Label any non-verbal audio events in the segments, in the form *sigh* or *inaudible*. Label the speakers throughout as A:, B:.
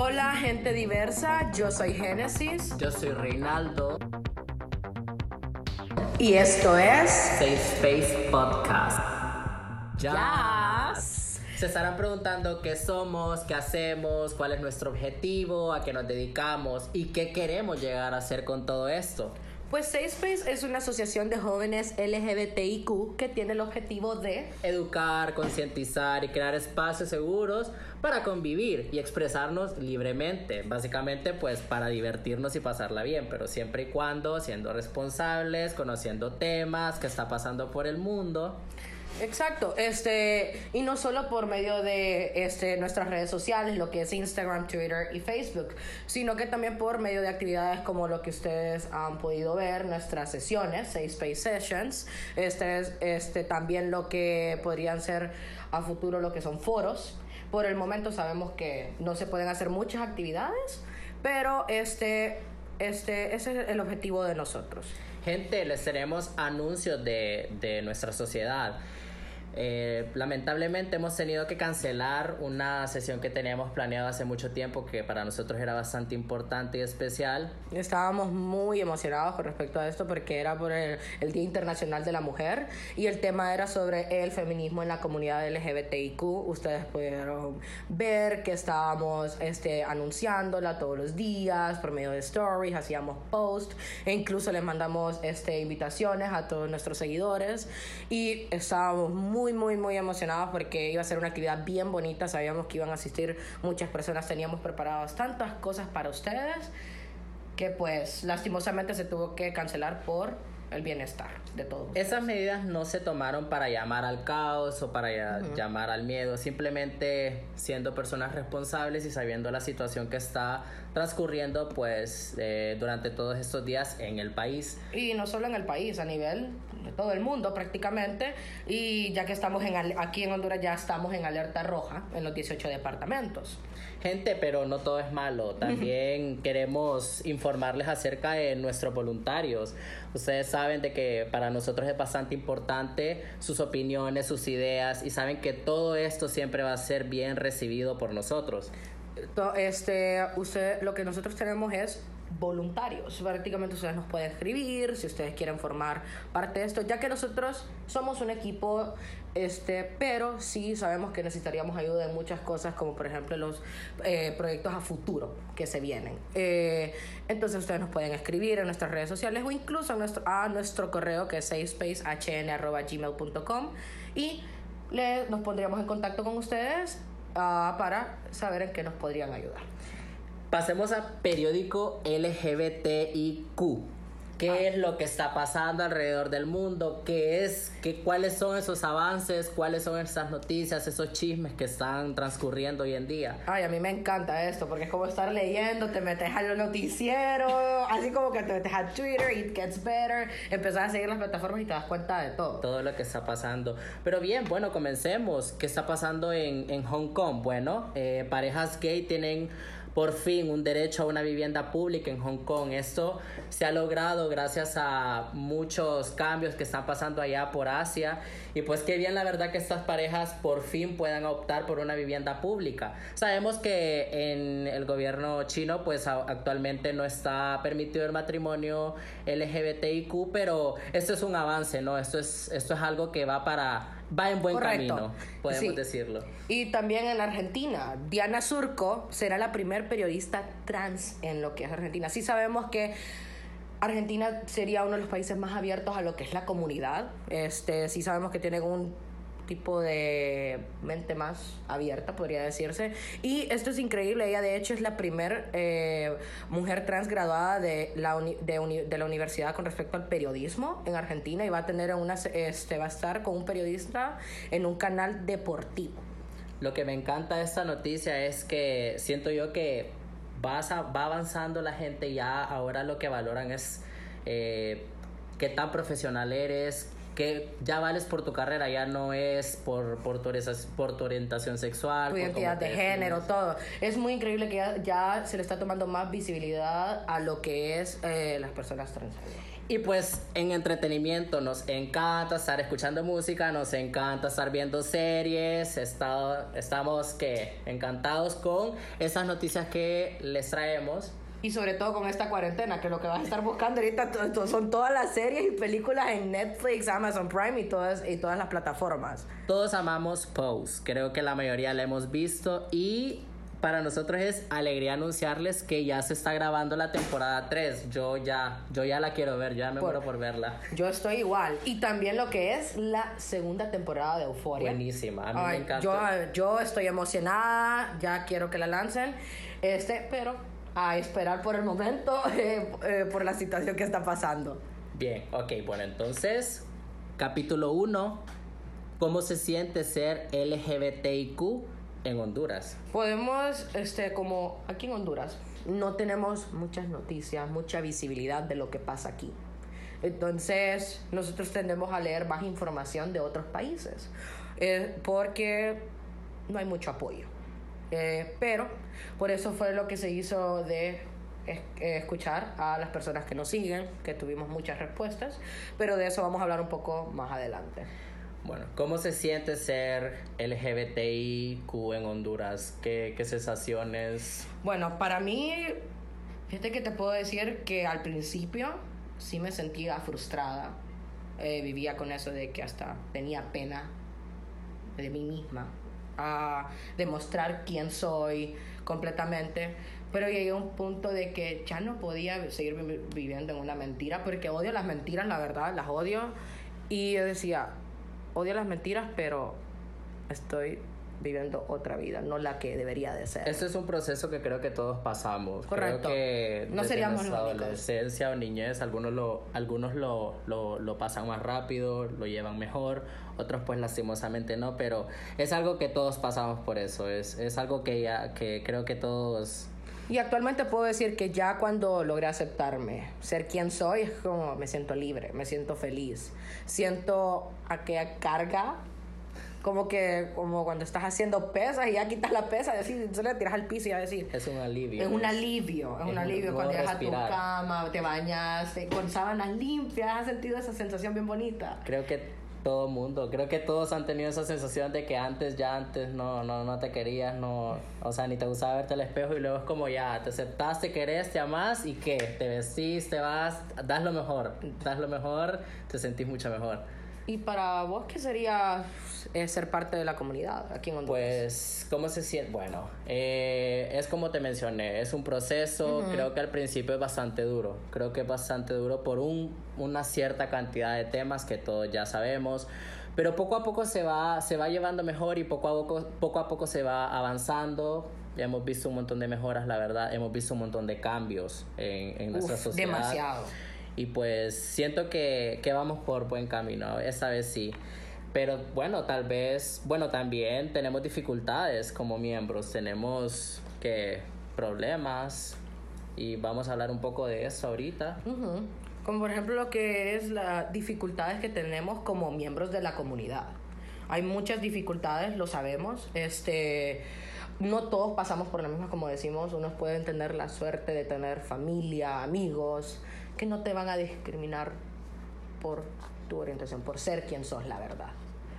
A: Hola gente diversa, yo soy Génesis
B: Yo soy Reinaldo.
A: y esto es
B: Safe Space Podcast. Ya. Se estarán preguntando qué somos, qué hacemos, cuál es nuestro objetivo, a qué nos dedicamos y qué queremos llegar a hacer con todo esto.
A: Pues Safe Space es una asociación de jóvenes LGBTIQ que tiene el objetivo de
B: Educar, concientizar y crear espacios seguros para convivir y expresarnos libremente. Básicamente, pues para divertirnos y pasarla bien, pero siempre y cuando siendo responsables, conociendo temas que está pasando por el mundo.
A: Exacto, este, y no solo por medio de este, nuestras redes sociales, lo que es Instagram, Twitter y Facebook, sino que también por medio de actividades como lo que ustedes han podido ver, nuestras sesiones, Safe Space Sessions, este, es- este, también lo que podrían ser a futuro lo que son foros. Por el momento sabemos que no se pueden hacer muchas actividades, pero este, este, ese es el objetivo de nosotros.
B: Gente, les tenemos anuncios de, de nuestra sociedad. Eh, lamentablemente hemos tenido que cancelar una sesión que teníamos planeada hace mucho tiempo que para nosotros era bastante importante y especial.
A: Estábamos muy emocionados con respecto a esto porque era por el, el Día Internacional de la Mujer y el tema era sobre el feminismo en la comunidad LGBTIQ. Ustedes pudieron ver que estábamos este, anunciándola todos los días por medio de stories, hacíamos posts e incluso les mandamos este, invitaciones a todos nuestros seguidores y estábamos muy, muy, muy emocionados porque iba a ser una actividad bien bonita. Sabíamos que iban a asistir muchas personas, teníamos preparadas tantas cosas para ustedes que pues lastimosamente se tuvo que cancelar por el bienestar de todos.
B: Esas medidas no se tomaron para llamar al caos o para ya- llamar al miedo, simplemente siendo personas responsables y sabiendo la situación que está transcurriendo pues eh, durante todos estos días en el país.
A: Y no solo en el país, a nivel de todo el mundo prácticamente. Y ya que estamos en, al- aquí en Honduras, ya estamos en alerta roja en los 18 departamentos.
B: Gente, pero no todo es malo. *laughs* También queremos informarles acerca de nuestros voluntarios. Ustedes saben de que para nosotros es bastante importante sus opiniones, sus ideas y saben que todo esto siempre va a ser bien recibido por nosotros.
A: Este, usted, lo que nosotros tenemos es voluntarios. Prácticamente ustedes nos pueden escribir si ustedes quieren formar parte de esto, ya que nosotros somos un equipo, este, pero sí sabemos que necesitaríamos ayuda en muchas cosas, como por ejemplo los eh, proyectos a futuro que se vienen. Eh, entonces ustedes nos pueden escribir en nuestras redes sociales o incluso a nuestro, a nuestro correo que es safespacehn.gmail.com y le, nos pondríamos en contacto con ustedes ah, para saber en qué nos podrían ayudar.
B: Pasemos a periódico LGBTIQ. ¿Qué es lo que está pasando alrededor del mundo? ¿Qué es? Qué, ¿Cuáles son esos avances? ¿Cuáles son esas noticias, esos chismes que están transcurriendo hoy en día?
A: Ay, a mí me encanta esto, porque es como estar leyendo, te metes a los noticieros, *laughs* así como que te metes a Twitter, it gets better, empezás a seguir las plataformas y te das cuenta de todo.
B: todo lo que está pasando. Pero bien, bueno, comencemos. ¿Qué está pasando en, en Hong Kong? Bueno, eh, parejas gay tienen por fin un derecho a una vivienda pública en Hong Kong. Esto se ha logrado gracias a muchos cambios que están pasando allá por Asia. Y pues qué bien la verdad que estas parejas por fin puedan optar por una vivienda pública. Sabemos que en el gobierno chino pues actualmente no está permitido el matrimonio LGBTIQ, pero esto es un avance, ¿no? Esto es, esto es algo que va para va en buen
A: Correcto.
B: camino, podemos
A: Sí.
B: decirlo.
A: Y también en Argentina, Diana Surco será la primer periodista trans en lo que es Argentina. Sí sabemos que Argentina sería uno de los países más abiertos a lo que es la comunidad. Este, sí sabemos que tienen un tipo de mente más abierta, podría decirse. Y esto es increíble, ella de hecho es la primer eh, mujer trans graduada de la, uni- de, uni- de la universidad con respecto al periodismo en Argentina y va a tener una, este, va a estar con un periodista en un canal deportivo.
B: Lo que me encanta de esta noticia es que siento yo que vas a- va avanzando la gente ya ahora lo que valoran es eh, qué tan profesional eres, que ya vales por tu carrera, ya no es por, por, tu, orientación- por tu orientación sexual.
A: tu identidad de género, todo. Es muy increíble que ya, ya se le está tomando más visibilidad a lo que es eh, las personas trans.
B: Y pues en entretenimiento nos encanta estar escuchando música, nos encanta estar viendo series, está, estamos que encantados con esas noticias que les traemos.
A: Y sobre todo con esta cuarentena, que lo que vas a estar buscando ahorita son todas las series y películas en Netflix, Amazon Prime y todas, y todas las plataformas.
B: Todos amamos Pose, creo que la mayoría la hemos visto y para nosotros es alegría anunciarles que ya se está grabando la temporada 3. Yo ya, yo ya la quiero ver, ya me
A: Por-
B: muero por verla.
A: Yo estoy igual. Y también lo que es la segunda temporada de Euphoria.
B: Buenísima, a mí me encanta.
A: Yo, yo estoy emocionada, ya quiero que la lancen, este, pero a esperar por el momento, *laughs* eh, eh, por la situación que está pasando.
B: Bien, ok, bueno, entonces, capítulo 1, ¿cómo se siente ser LGBTIQ en Honduras?
A: Podemos, este, como aquí en Honduras, no tenemos muchas noticias, mucha visibilidad de lo que pasa aquí. Entonces, nosotros tendemos a leer más información de otros países, eh, porque no hay mucho apoyo. Eh, pero por eso fue lo que se hizo de eh, escuchar a las personas que nos siguen, que tuvimos muchas respuestas, pero de eso vamos a hablar un poco más adelante.
B: Bueno, ¿cómo se siente ser LGBTIQ en Honduras? ¿Qué, qué sensaciones?
A: Bueno, para mí, fíjate que te puedo decir que al principio sí me sentía frustrada. Eh, vivía con eso de que hasta tenía pena de mí misma. A demostrar quién soy completamente. Pero llegué a un punto de que ya no podía seguir vi- viviendo en una mentira porque odio las mentiras, la verdad, las odio. Y yo decía, odio las mentiras, pero estoy viviendo otra vida, no la que debería de ser.
B: Este es un proceso que creo que todos pasamos.
A: Correcto.
B: Creo que
A: No seríamos los únicos.
B: adolescencia o niñez, algunos lo, algunos lo, lo, lo pasan más rápido, lo llevan mejor, otros pues lastimosamente no, pero es algo que todos pasamos por eso, es, es algo que ya, que creo que todos
A: Y actualmente puedo decir que ya cuando logré aceptarme, ser quien soy, es como me siento libre, me siento feliz. Siento aquella carga, como que como cuando estás haciendo pesas y ya quitas la pesa y así solo le tiras al piso y a decir.
B: es un alivio.
A: Es un alivio, es,
B: Es
A: un alivio cuando llegas a tu cama, te bañas, te- con sábanas limpias, has sentido esa sensación bien bonita.
B: Creo que todo mundo, creo que todos han tenido esa sensación de que antes, ya antes no, no, no te querías, no, o sea, ni te gustaba verte al espejo y luego es como ya, te aceptaste, querés, te amás y qué, te vestís, te vas, das lo mejor, das lo mejor, te sentís mucho mejor.
A: ¿Y para vos qué sería eh, ser parte de la comunidad aquí en Honduras?
B: Pues, ¿cómo se siente? Bueno, eh, es como te mencioné, es un proceso, creo que al principio es bastante duro, creo que es bastante duro por un, una cierta cantidad de temas que todos ya sabemos, pero poco a poco se va, se va llevando mejor y poco a poco, poco a poco se va avanzando. Ya hemos visto un montón de mejoras, la verdad, hemos visto un montón de cambios en, en nuestra
A: Uf,
B: sociedad.
A: demasiado.
B: Y pues siento que, que vamos por buen camino, esta vez sí. Pero bueno, tal vez, bueno, también tenemos dificultades como miembros, tenemos que problemas y vamos a hablar un poco de eso ahorita.
A: Ujú. Como por ejemplo lo que es las dificultades que tenemos como miembros de la comunidad. Hay muchas dificultades, lo sabemos. Este, no todos pasamos por la misma, como decimos. Unos pueden tener la suerte de tener familia, amigos, que no te van a discriminar por tu orientación, por ser quien sos, la verdad.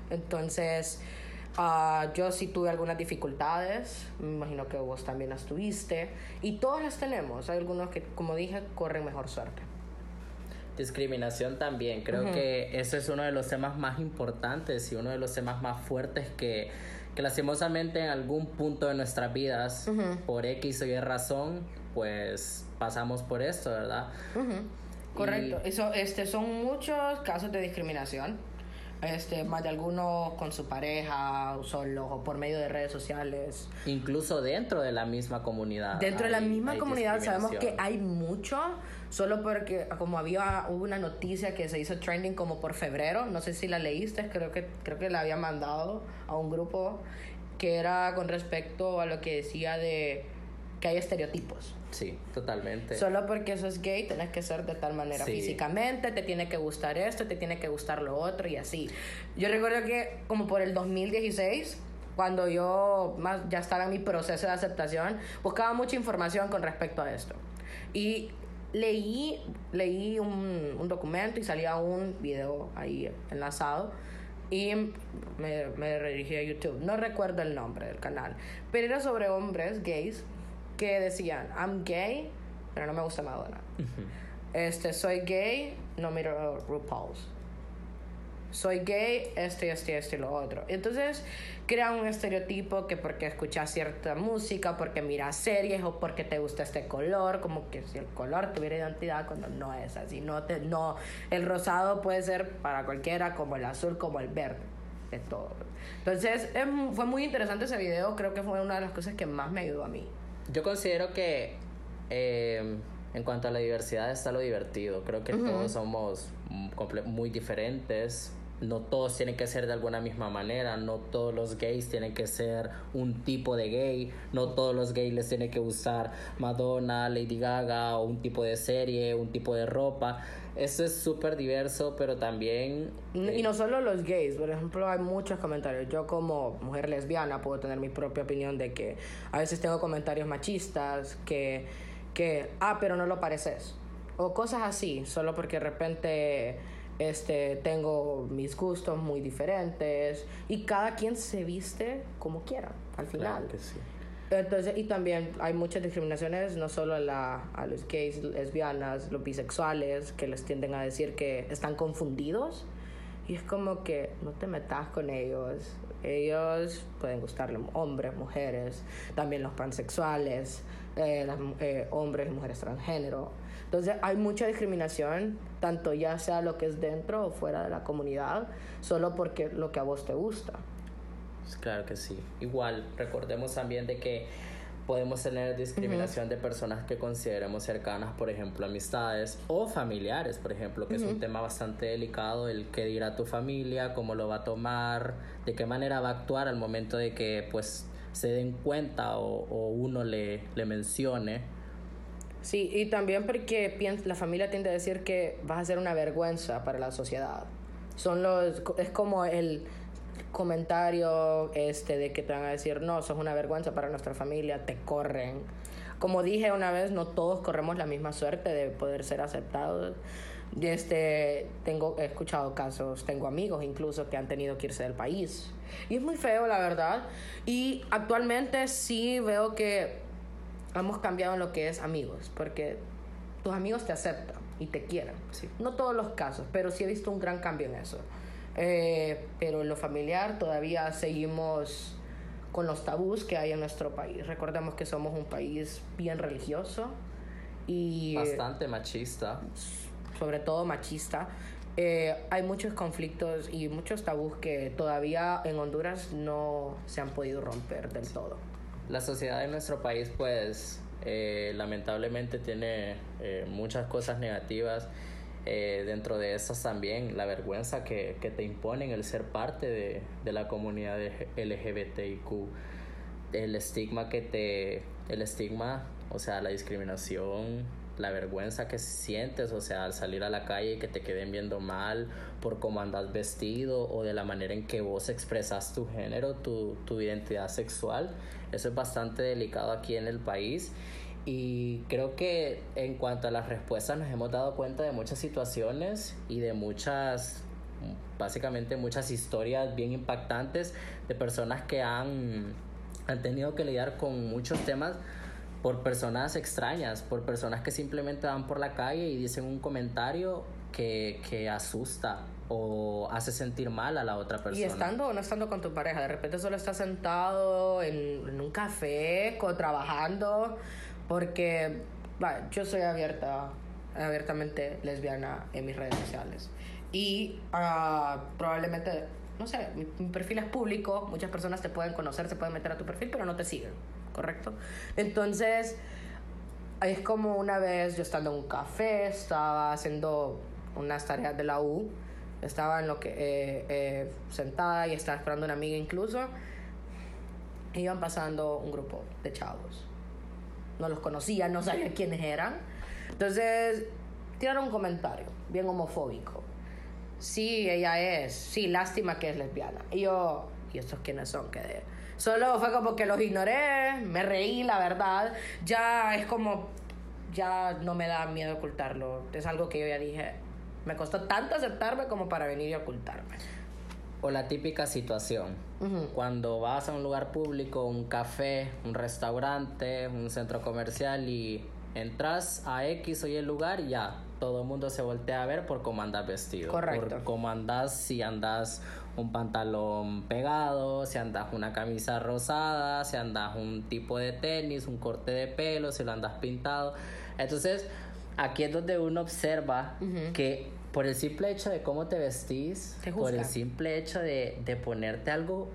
A: Entonces, ah, yo sí tuve algunas dificultades, me imagino que vos también las tuviste, y todas las tenemos. Hay algunos que, como dije, corren mejor suerte.
B: Discriminación también, creo que ese es uno de los temas más importantes y uno de los temas más fuertes que, que lastimosamente en algún punto de nuestras vidas, por X o Y razón, pues pasamos por esto, ¿verdad?
A: Correcto. Eso, este, son muchos casos de discriminación. Este, más de algunos con su pareja, o solos, o por medio de redes sociales.
B: Incluso dentro de la misma comunidad.
A: Dentro de la misma comunidad sabemos que hay mucho, solo porque como había hubo una noticia que se hizo trending como por febrero, no sé si la leíste, creo que creo que la había mandado a un grupo que era con respecto a lo que decía de que hay estereotipos.
B: Sí, totalmente.
A: Solo porque sos gay tenés que ser de tal manera
B: Sí.
A: físicamente, te tiene que gustar esto, te tiene que gustar lo otro y así. Yo recuerdo que como por el 2016, cuando yo más ya estaba en mi proceso de aceptación, buscaba mucha información con respecto a esto. Y leí, leí un, un documento y salía un video ahí enlazado y me, me redirigí a YouTube. No recuerdo el nombre del canal, pero era sobre hombres gays que decían, I'm gay, pero no me gusta Madonna. Este, soy gay, no miro RuPaul's. Soy gay, este, este, este y lo otro. Entonces crean un estereotipo que porque escuchas cierta música, porque miras series o porque te gusta este color, como que si el color tuviera identidad cuando no es así. No, te, no, el rosado puede ser para cualquiera, como el azul, como el verde, de todo. Entonces fue muy interesante ese video, creo que fue una de las cosas que más me ayudó a mí.
B: Yo considero que eh, en cuanto a la diversidad está lo divertido. Creo que todos somos muy diferentes. No todos tienen que ser de alguna misma manera. No todos los gays tienen que ser un tipo de gay. No todos los gays les tienen que usar Madonna, Lady Gaga o un tipo de serie, un tipo de ropa. Eso es súper diverso, pero también...
A: Y no solo los gays, por ejemplo, hay muchos comentarios. Yo como mujer lesbiana puedo tener mi propia opinión de que a veces tengo comentarios machistas que que, ah, pero no lo pareces. O cosas así, solo porque de repente este, tengo mis gustos muy diferentes y cada quien se viste como quiera, al final.
B: que sí.
A: Entonces, y también hay muchas discriminaciones, no solo a, la, a los gays, lesbianas, los bisexuales, que les tienden a decir que están confundidos. Y es como que no te metas con ellos. Ellos pueden gustarle hombres, mujeres, también los pansexuales. Eh, eh, hombres y mujeres transgénero. Entonces hay mucha discriminación, tanto ya sea lo que es dentro o fuera de la comunidad, solo porque lo que a vos te gusta.
B: Pues claro que sí. Igual, recordemos también de que podemos tener discriminación de personas que consideremos cercanas, por ejemplo, amistades o familiares, por ejemplo, que es un tema bastante delicado, el que dirá tu familia, cómo lo va a tomar, de qué manera va a actuar al momento de que pues se den cuenta o, uno le, le mencione.
A: Sí, y también porque la familia tiende a decir que vas a ser una vergüenza para la sociedad. Son los, es como el comentario este de que te van a decir, no, sos una vergüenza para nuestra familia, te corren. Como dije una vez, no todos corremos la misma suerte de poder ser aceptados. Este, tengo, he escuchado casos, tengo amigos incluso que han tenido que irse del país. Y es muy feo, la verdad. Y actualmente sí veo que hemos cambiado en lo que es amigos, porque tus amigos te aceptan y te quieren. No todos los casos, pero sí he visto un gran cambio en eso. Eh, pero en lo familiar todavía seguimos con los tabús que hay en nuestro país. Recordemos que somos un país bien religioso y...
B: Bastante machista
A: sobre todo machista, eh, hay muchos conflictos y muchos tabús que todavía en Honduras no se han podido romper del todo.
B: La sociedad de nuestro país, pues, eh, lamentablemente tiene eh, muchas cosas negativas. Dentro de esas también la vergüenza que, que te imponen el ser parte de, de la comunidad LGBTIQ, el estigma que te, el estigma, o sea, la discriminación la vergüenza que sientes, o sea, al salir a la calle y que te queden viendo mal por cómo andas vestido o de la manera en que vos expresas tu género, tu, tu identidad sexual. Eso es bastante delicado aquí en el país. Y creo que en cuanto a las respuestas nos hemos dado cuenta de muchas situaciones y de muchas, básicamente muchas historias bien impactantes de personas que han, han tenido que lidiar con muchos temas por personas extrañas, por personas que simplemente van por la calle y dicen un comentario que, que asusta o hace sentir mal a la otra persona.
A: Y estando o no estando con tu pareja, de repente solo estás sentado en, un café o trabajando, porque yo soy abierta, abiertamente lesbiana en mis redes sociales. Y uh, probablemente, no sé, mi, mi perfil es público, muchas personas te pueden conocer, se pueden meter a tu perfil, pero no te siguen ¿correcto? Entonces, es como una vez yo estando en un café, estaba haciendo unas tareas de la U, estaba en lo que eh, eh, sentada y estaba esperando una amiga incluso, iban pasando un grupo de chavos. No los conocía, no sabía quiénes eran. Entonces, tiraron un comentario bien homofóbico. Sí, ella es. Sí, lástima que es lesbiana. Y yo, ¿y estos quiénes son? Que Solo fue como que los ignoré, me reí, la verdad. Ya es como ya no me da miedo ocultarlo. Es algo que yo ya dije, me costó tanto aceptarme como para venir y ocultarme.
B: O la típica situación, cuando vas a un lugar público, un café, un restaurante, un centro comercial y entras a X o Y el lugar ya todo el mundo se voltea a ver por cómo andas vestido.
A: Correcto.
B: Por cómo andas, si andas un pantalón pegado, si andas una camisa rosada, si andas un tipo de tenis, un corte de pelo, si lo andas pintado. Entonces, aquí es donde uno observa que por el simple hecho de cómo te vestís,
A: Te
B: por el simple hecho de, de ponerte algo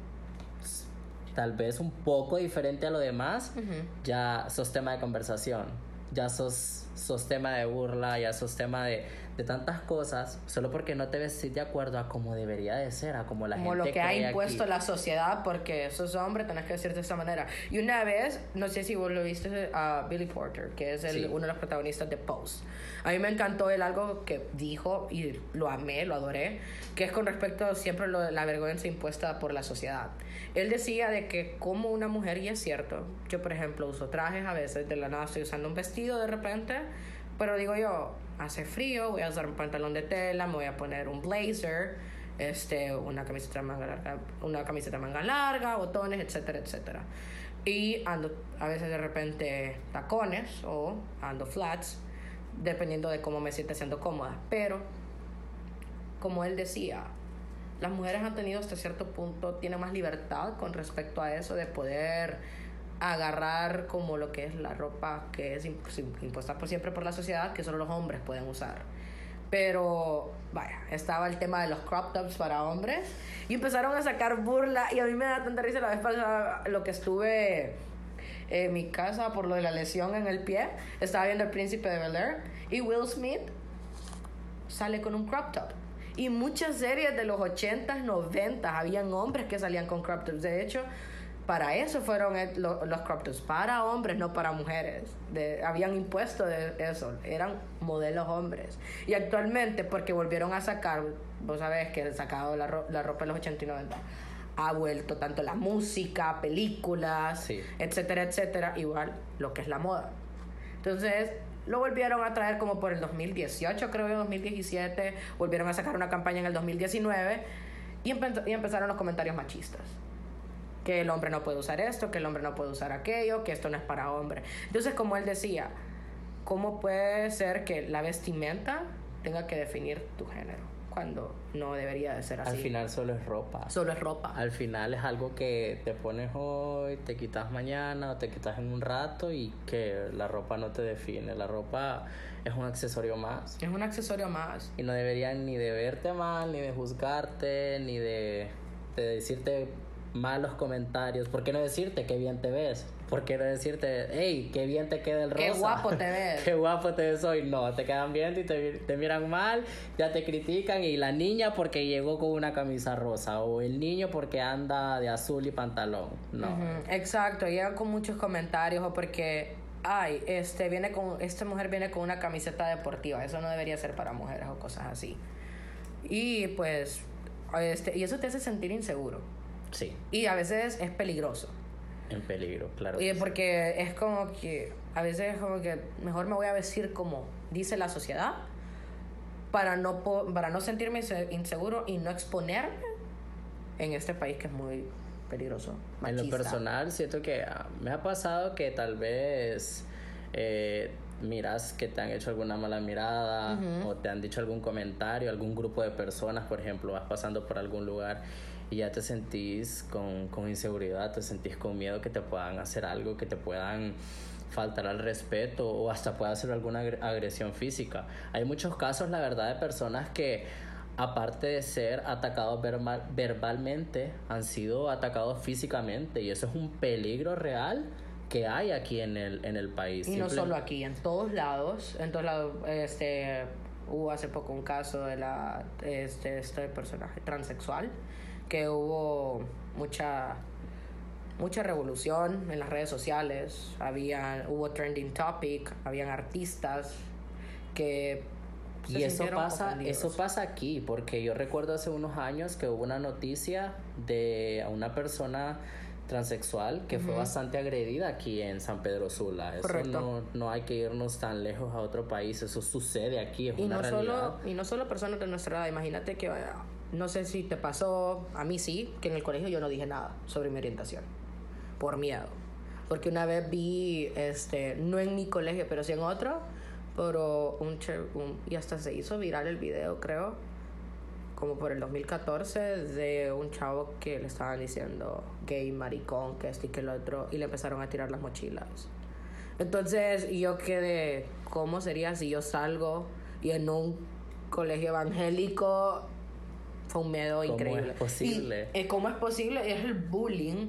B: tal vez un poco diferente a lo demás, ya sos tema de conversación, ya sos, sos tema de burla, ya sos tema de, de tantas cosas, solo porque no te vestís de acuerdo a como debería de ser, a como la
A: como
B: gente
A: lo que ha impuesto
B: aquí.
A: la sociedad porque sos hombre tenés que decir de esta manera y una vez no sé si vos lo viste a Billy Porter que es el,
B: Sí.
A: uno de los protagonistas de Pose a mí me encantó él algo que dijo y lo amé lo adoré que es con respecto a siempre de la vergüenza impuesta por la sociedad él decía de que como una mujer y es cierto yo por ejemplo uso trajes a veces de la nada estoy usando un vestido de repente pero digo yo, hace frío, voy a usar un pantalón de tela, me voy a poner un blazer, este, una camiseta manga larga, una camiseta manga larga, botones, etcétera, etcétera. Y ando a veces de repente tacones o ando flats, dependiendo de cómo me sienta siendo cómoda. Pero, como él decía, las mujeres han tenido hasta cierto punto, tienen más libertad con respecto a eso de poder agarrar como lo que es la ropa que es imp- impuesta por siempre por la sociedad que solo los hombres pueden usar. Pero, vaya, estaba el tema de los crop tops para hombres y empezaron a sacar burla y a mí me da tanta risa la vez pasada lo que estuve en mi casa por lo de la lesión en el pie. Estaba viendo El Príncipe de Bel Air y Will Smith sale con un crop top. Y muchas series de los 80s, 90s habían hombres que salían con crop tops. De hecho, para eso fueron el- lo- los crop tops, para hombres, no para mujeres. De- habían impuesto de eso, eran modelos hombres. Y actualmente, porque volvieron a sacar, vos sabés que han sacado la, ro- la ropa en los 80 y 90, ha vuelto tanto la música, películas,
B: Sí.
A: etcétera, etcétera, igual lo que es la moda. Entonces, lo volvieron a traer como por el 2018, creo yo, 2017. Volvieron a sacar una campaña en el 2019 y, empe- y empezaron los comentarios machistas. Que el hombre no puede usar esto, que el hombre no puede usar aquello, que esto no es para hombre. Entonces, como él decía, ¿cómo puede ser que la vestimenta tenga que definir tu género? Cuando no debería de ser así.
B: Al final solo es ropa.
A: Solo es ropa.
B: Al final es algo que te pones hoy, te quitas mañana o te quitas en un rato y que la ropa no te define. La ropa es un accesorio más.
A: Es un accesorio más.
B: Y no deberían ni de verte mal, ni de juzgarte, ni de, de decirte malos comentarios. ¿Por qué no decirte qué bien te ves? ¿Por qué no decirte, hey, qué bien te queda el rosa?
A: Qué guapo te *laughs* ves.
B: qué guapo te ves hoy. No, te quedan viendo y te, te miran mal, ya te critican. Y la niña porque llegó con una camisa rosa. O el niño porque anda de azul y pantalón. No.
A: Exacto, llegan con muchos comentarios o porque, ay, este viene con, esta mujer viene con una camiseta deportiva, eso no debería ser para mujeres o cosas así. Y pues, este, y eso te hace sentir inseguro.
B: Sí,
A: Y a veces es peligroso.
B: en peligro, claro.
A: Oye, porque es como que, a veces es como que mejor me voy a vestir como dice la sociedad para no, para no sentirme inse- inseguro y no exponerme en este país que es muy peligroso.
B: En lo personal, siento que ah, me ha pasado que tal vez eh, miras que te han hecho alguna mala mirada o te han dicho algún comentario, algún grupo de personas, por ejemplo, vas pasando por algún lugar y ya te sentís con, con inseguridad, te sentís con miedo que te puedan hacer algo, que te puedan faltar al respeto o hasta pueda hacer alguna agre- agresión física. Hay muchos casos, la verdad, de personas que aparte de ser atacados verbal- verbalmente, han sido atacados físicamente y eso es un peligro real que hay aquí en el, en el país.
A: Y no solo aquí, en todos lados. En todos lados, este, hubo hace poco un caso de la, este, este personaje transexual, que hubo mucha, mucha revolución en las redes sociales. Había, hubo trending topic, habían artistas que se
B: Y eso pasa, eso pasa aquí, porque yo recuerdo hace unos años que hubo una noticia de una persona transexual que fue bastante agredida aquí en San Pedro Sula. Eso no, no, hay que irnos tan lejos a otro país, eso sucede aquí, es
A: y
B: una
A: no
B: realidad.
A: Solo, y no solo personas de nuestra edad, imagínate que, no sé si te pasó, a mí sí, que en el colegio yo no dije nada sobre mi orientación, por miedo. Porque una vez vi, este, no en mi colegio, pero sí en otro, pero un, y hasta se hizo viral el video, creo, como por el 2014 de un chavo que le estaban diciendo gay, maricón, que este y que el otro, y le empezaron a tirar las mochilas. Entonces yo quedé, ¿cómo sería si yo salgo y en un colegio evangélico fue un miedo
B: ¿Cómo
A: increíble?
B: es posible?
A: Y, eh, ¿Cómo es posible? Es el bullying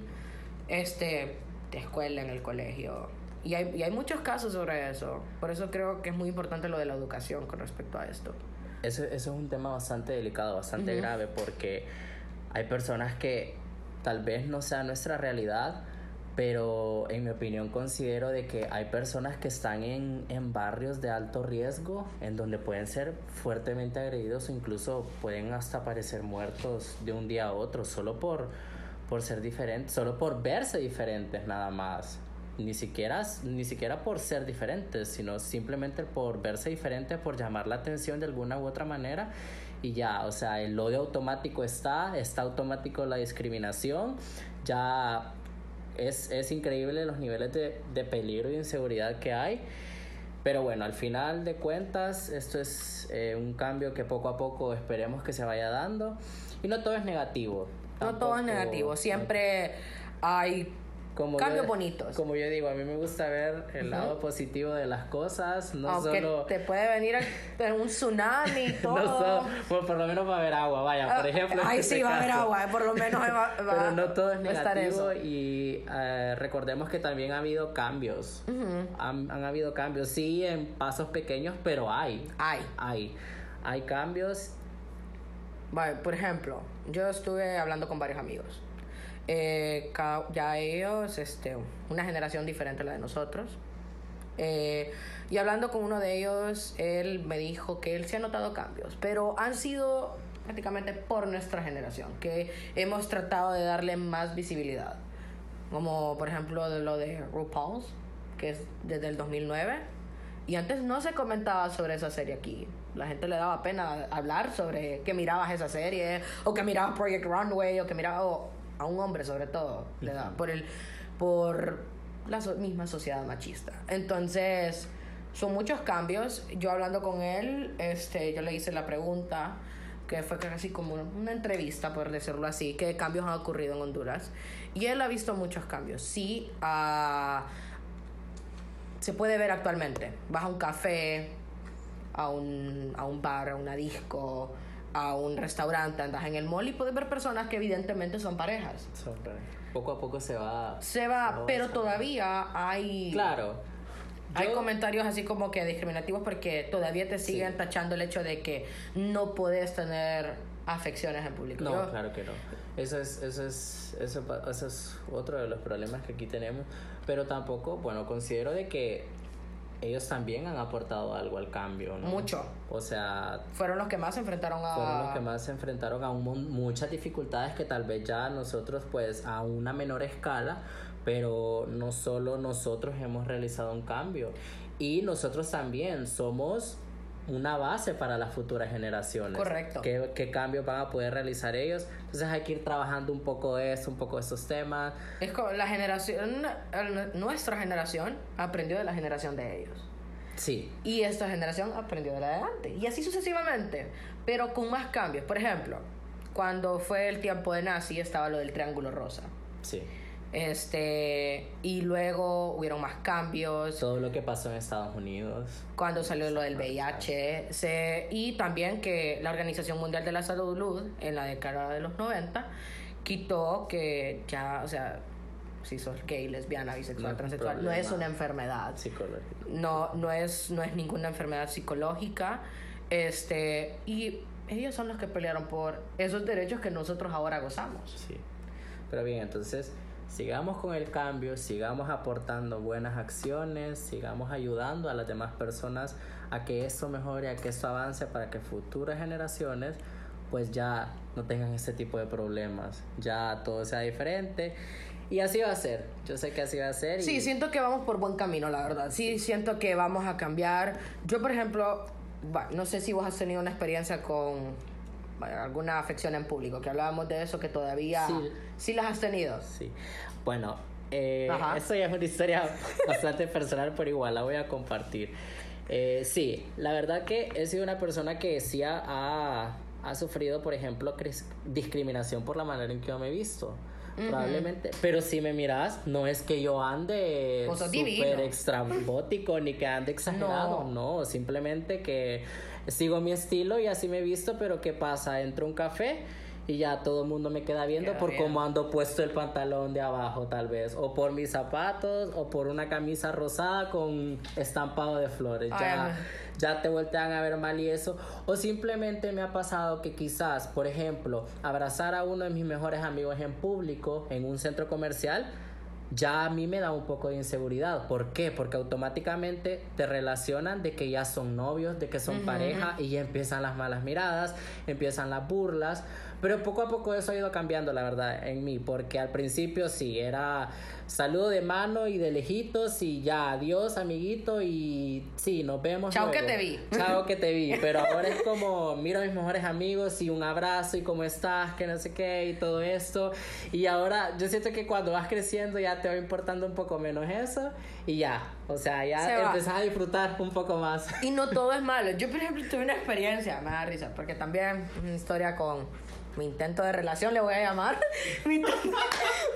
A: este, de escuela en el colegio. Y hay, y hay muchos casos sobre eso. Por eso creo que es muy importante lo de la educación con respecto a esto.
B: Eso, eso es un tema bastante delicado, bastante grave, porque hay personas que tal vez no sea nuestra realidad, pero en mi opinión considero de que hay personas que están en, en barrios de alto riesgo, en donde pueden ser fuertemente agredidos o incluso pueden hasta parecer muertos de un día a otro, solo por, por ser diferentes, solo por verse diferentes nada más ni siquiera, ni siquiera por ser diferentes, sino simplemente por verse diferentes, por llamar la atención de alguna u otra manera. Y ya, o sea, el odio automático está, está automático la discriminación, ya es, es increíble los niveles de, de peligro y inseguridad que hay. Pero bueno, al final de cuentas, esto es eh, un cambio que poco a poco esperemos que se vaya dando. Y no todo es negativo.
A: No todo es negativo, siempre hay como cambios bonitos.
B: Como yo digo, a mí me gusta ver el lado positivo de las cosas, no
A: Aunque
B: solo...
A: te puede venir un tsunami y *laughs* todo.
B: no solo, bueno, por lo menos va a haber agua, vaya, por ejemplo.
A: Ahí sí va a haber agua, por lo menos va, *laughs* va
B: Pero no todo es negativo y uh, recordemos que también ha habido cambios. Uh -huh. han, han, habido cambios, sí, en pasos pequeños, pero hay.
A: Hay.
B: Hay. Hay cambios.
A: Vale, por ejemplo, yo estuve hablando con varios amigos eh, ya ellos, este, una generación diferente a la de nosotros. Eh, y hablando con uno de ellos, él me dijo que él se ha notado cambios, pero han sido prácticamente por nuestra generación, que hemos tratado de darle más visibilidad. Como por ejemplo de lo de RuPaul's, que es desde el 2009. Y antes no se comentaba sobre esa serie aquí. La gente le daba pena hablar sobre que mirabas esa serie, o que mirabas Project Runway, o que mirabas a un hombre sobre todo, le da, por el por la so misma sociedad machista. Entonces, son muchos cambios. Yo hablando con él, este, yo le hice la pregunta, que fue casi como una entrevista, por decirlo así, qué cambios han ocurrido en Honduras. Y él ha visto muchos cambios. Sí, uh, se puede ver actualmente. Vas a un café, a un, a un bar, a una disco, a un restaurante, andas en el mall y puedes ver personas que evidentemente son parejas.
B: Son. Poco a poco se va.
A: Se va, pero todavía hay.
B: Claro.
A: Hay comentarios así como que discriminativos porque todavía te siguen sí. tachando el hecho de que no puedes tener afecciones en público.
B: No, claro que no. Eso es, eso es, eso, eso es otro de los problemas que aquí tenemos. Pero tampoco, bueno, considero de que ellos también han aportado algo al cambio, ¿no?
A: Mucho.
B: O sea...
A: Fueron los que más se enfrentaron a...
B: Fueron los que más se enfrentaron a un, muchas dificultades que tal vez ya nosotros, pues, a una menor escala, pero no solo nosotros hemos realizado un cambio. Y nosotros también somos una base para las futuras generaciones.
A: Correcto.
B: ¿Qué, ¿Qué, cambios van a poder realizar ellos? Entonces hay que ir trabajando un poco eso, un poco de estos temas.
A: Es como la generación, nuestra generación aprendió de la generación de ellos.
B: Sí.
A: Y esta generación aprendió de la de antes. Y así sucesivamente, pero con más cambios. Por ejemplo, cuando fue el tiempo de Nazi estaba lo del Triángulo Rosa.
B: Sí.
A: Este, y luego hubieron más cambios.
B: Todo lo que pasó en Estados Unidos.
A: Cuando salió lo del VIH. Se, y también que la Organización Mundial de la Salud, en la década de los 90, quitó que ya, o sea, si sos gay, lesbiana, bisexual, no transexual, no es una enfermedad.
B: Psicológica.
A: No, no es, no es ninguna enfermedad psicológica. Este, y ellos son los que pelearon por esos derechos que nosotros ahora gozamos.
B: Sí. Pero bien, entonces sigamos con el cambio, sigamos aportando buenas acciones, sigamos ayudando a las demás personas a que esto mejore, a que esto avance para que futuras generaciones pues ya no tengan este tipo de problemas, ya todo sea diferente Y así va a ser. Yo sé que así va a ser. Y...
A: Sí, siento que vamos por buen camino, la verdad. Sí, siento que vamos a cambiar. Yo, por ejemplo, bueno, no sé si vos has tenido una experiencia con alguna afección en público, que hablábamos de eso, que todavía
B: Sí.
A: sí las has tenido.
B: Sí. Bueno, eh, esto ya es una historia *laughs* bastante personal, pero igual la voy a compartir. Eh, sí, la verdad que he sido una persona que sí ha, ha, sufrido, por ejemplo, discriminación por la manera en que yo me he visto. Probablemente, pero si me miras, no es que yo ande súper
A: divino.
B: extrabótico ni que ande *laughs* exagerado, no. simplemente que sigo mi estilo y así me he visto, pero ¿qué pasa? Entro a un café y ya todo el mundo me queda viendo
A: Queda
B: por
A: bien.
B: cómo ando puesto el pantalón de abajo tal vez, o por mis zapatos, o por una camisa rosada con estampado de flores.
A: Ay,
B: ya, ya te voltean a ver mal y eso. O simplemente me ha pasado que quizás, por ejemplo, abrazar a uno de mis mejores amigos en público, en un centro comercial, ya a mí me da un poco de inseguridad. ¿Por qué? Porque automáticamente te relacionan de que ya son novios, de que son pareja y ya empiezan las malas miradas, empiezan las burlas. Pero poco a poco eso ha ido cambiando, la verdad, en mí. Porque al principio sí, era saludo de mano y de lejitos y ya, adiós, amiguito, y sí, nos vemos.
A: Chao que
B: luego.
A: te vi.
B: Chao que te vi. *laughs* Pero ahora es como, miro a mis mejores amigos y un abrazo y cómo estás, que no sé qué y todo esto. Y ahora yo siento que cuando vas creciendo ya te va importando un poco menos eso y ya. O sea,
A: Se
B: ya
A: va.
B: empezás a disfrutar un poco más.
A: Y no todo *laughs* es malo. Yo, por ejemplo, tuve una experiencia, me da risa, porque también una historia con mi intento de relación, le voy a llamar. *laughs* mi, int-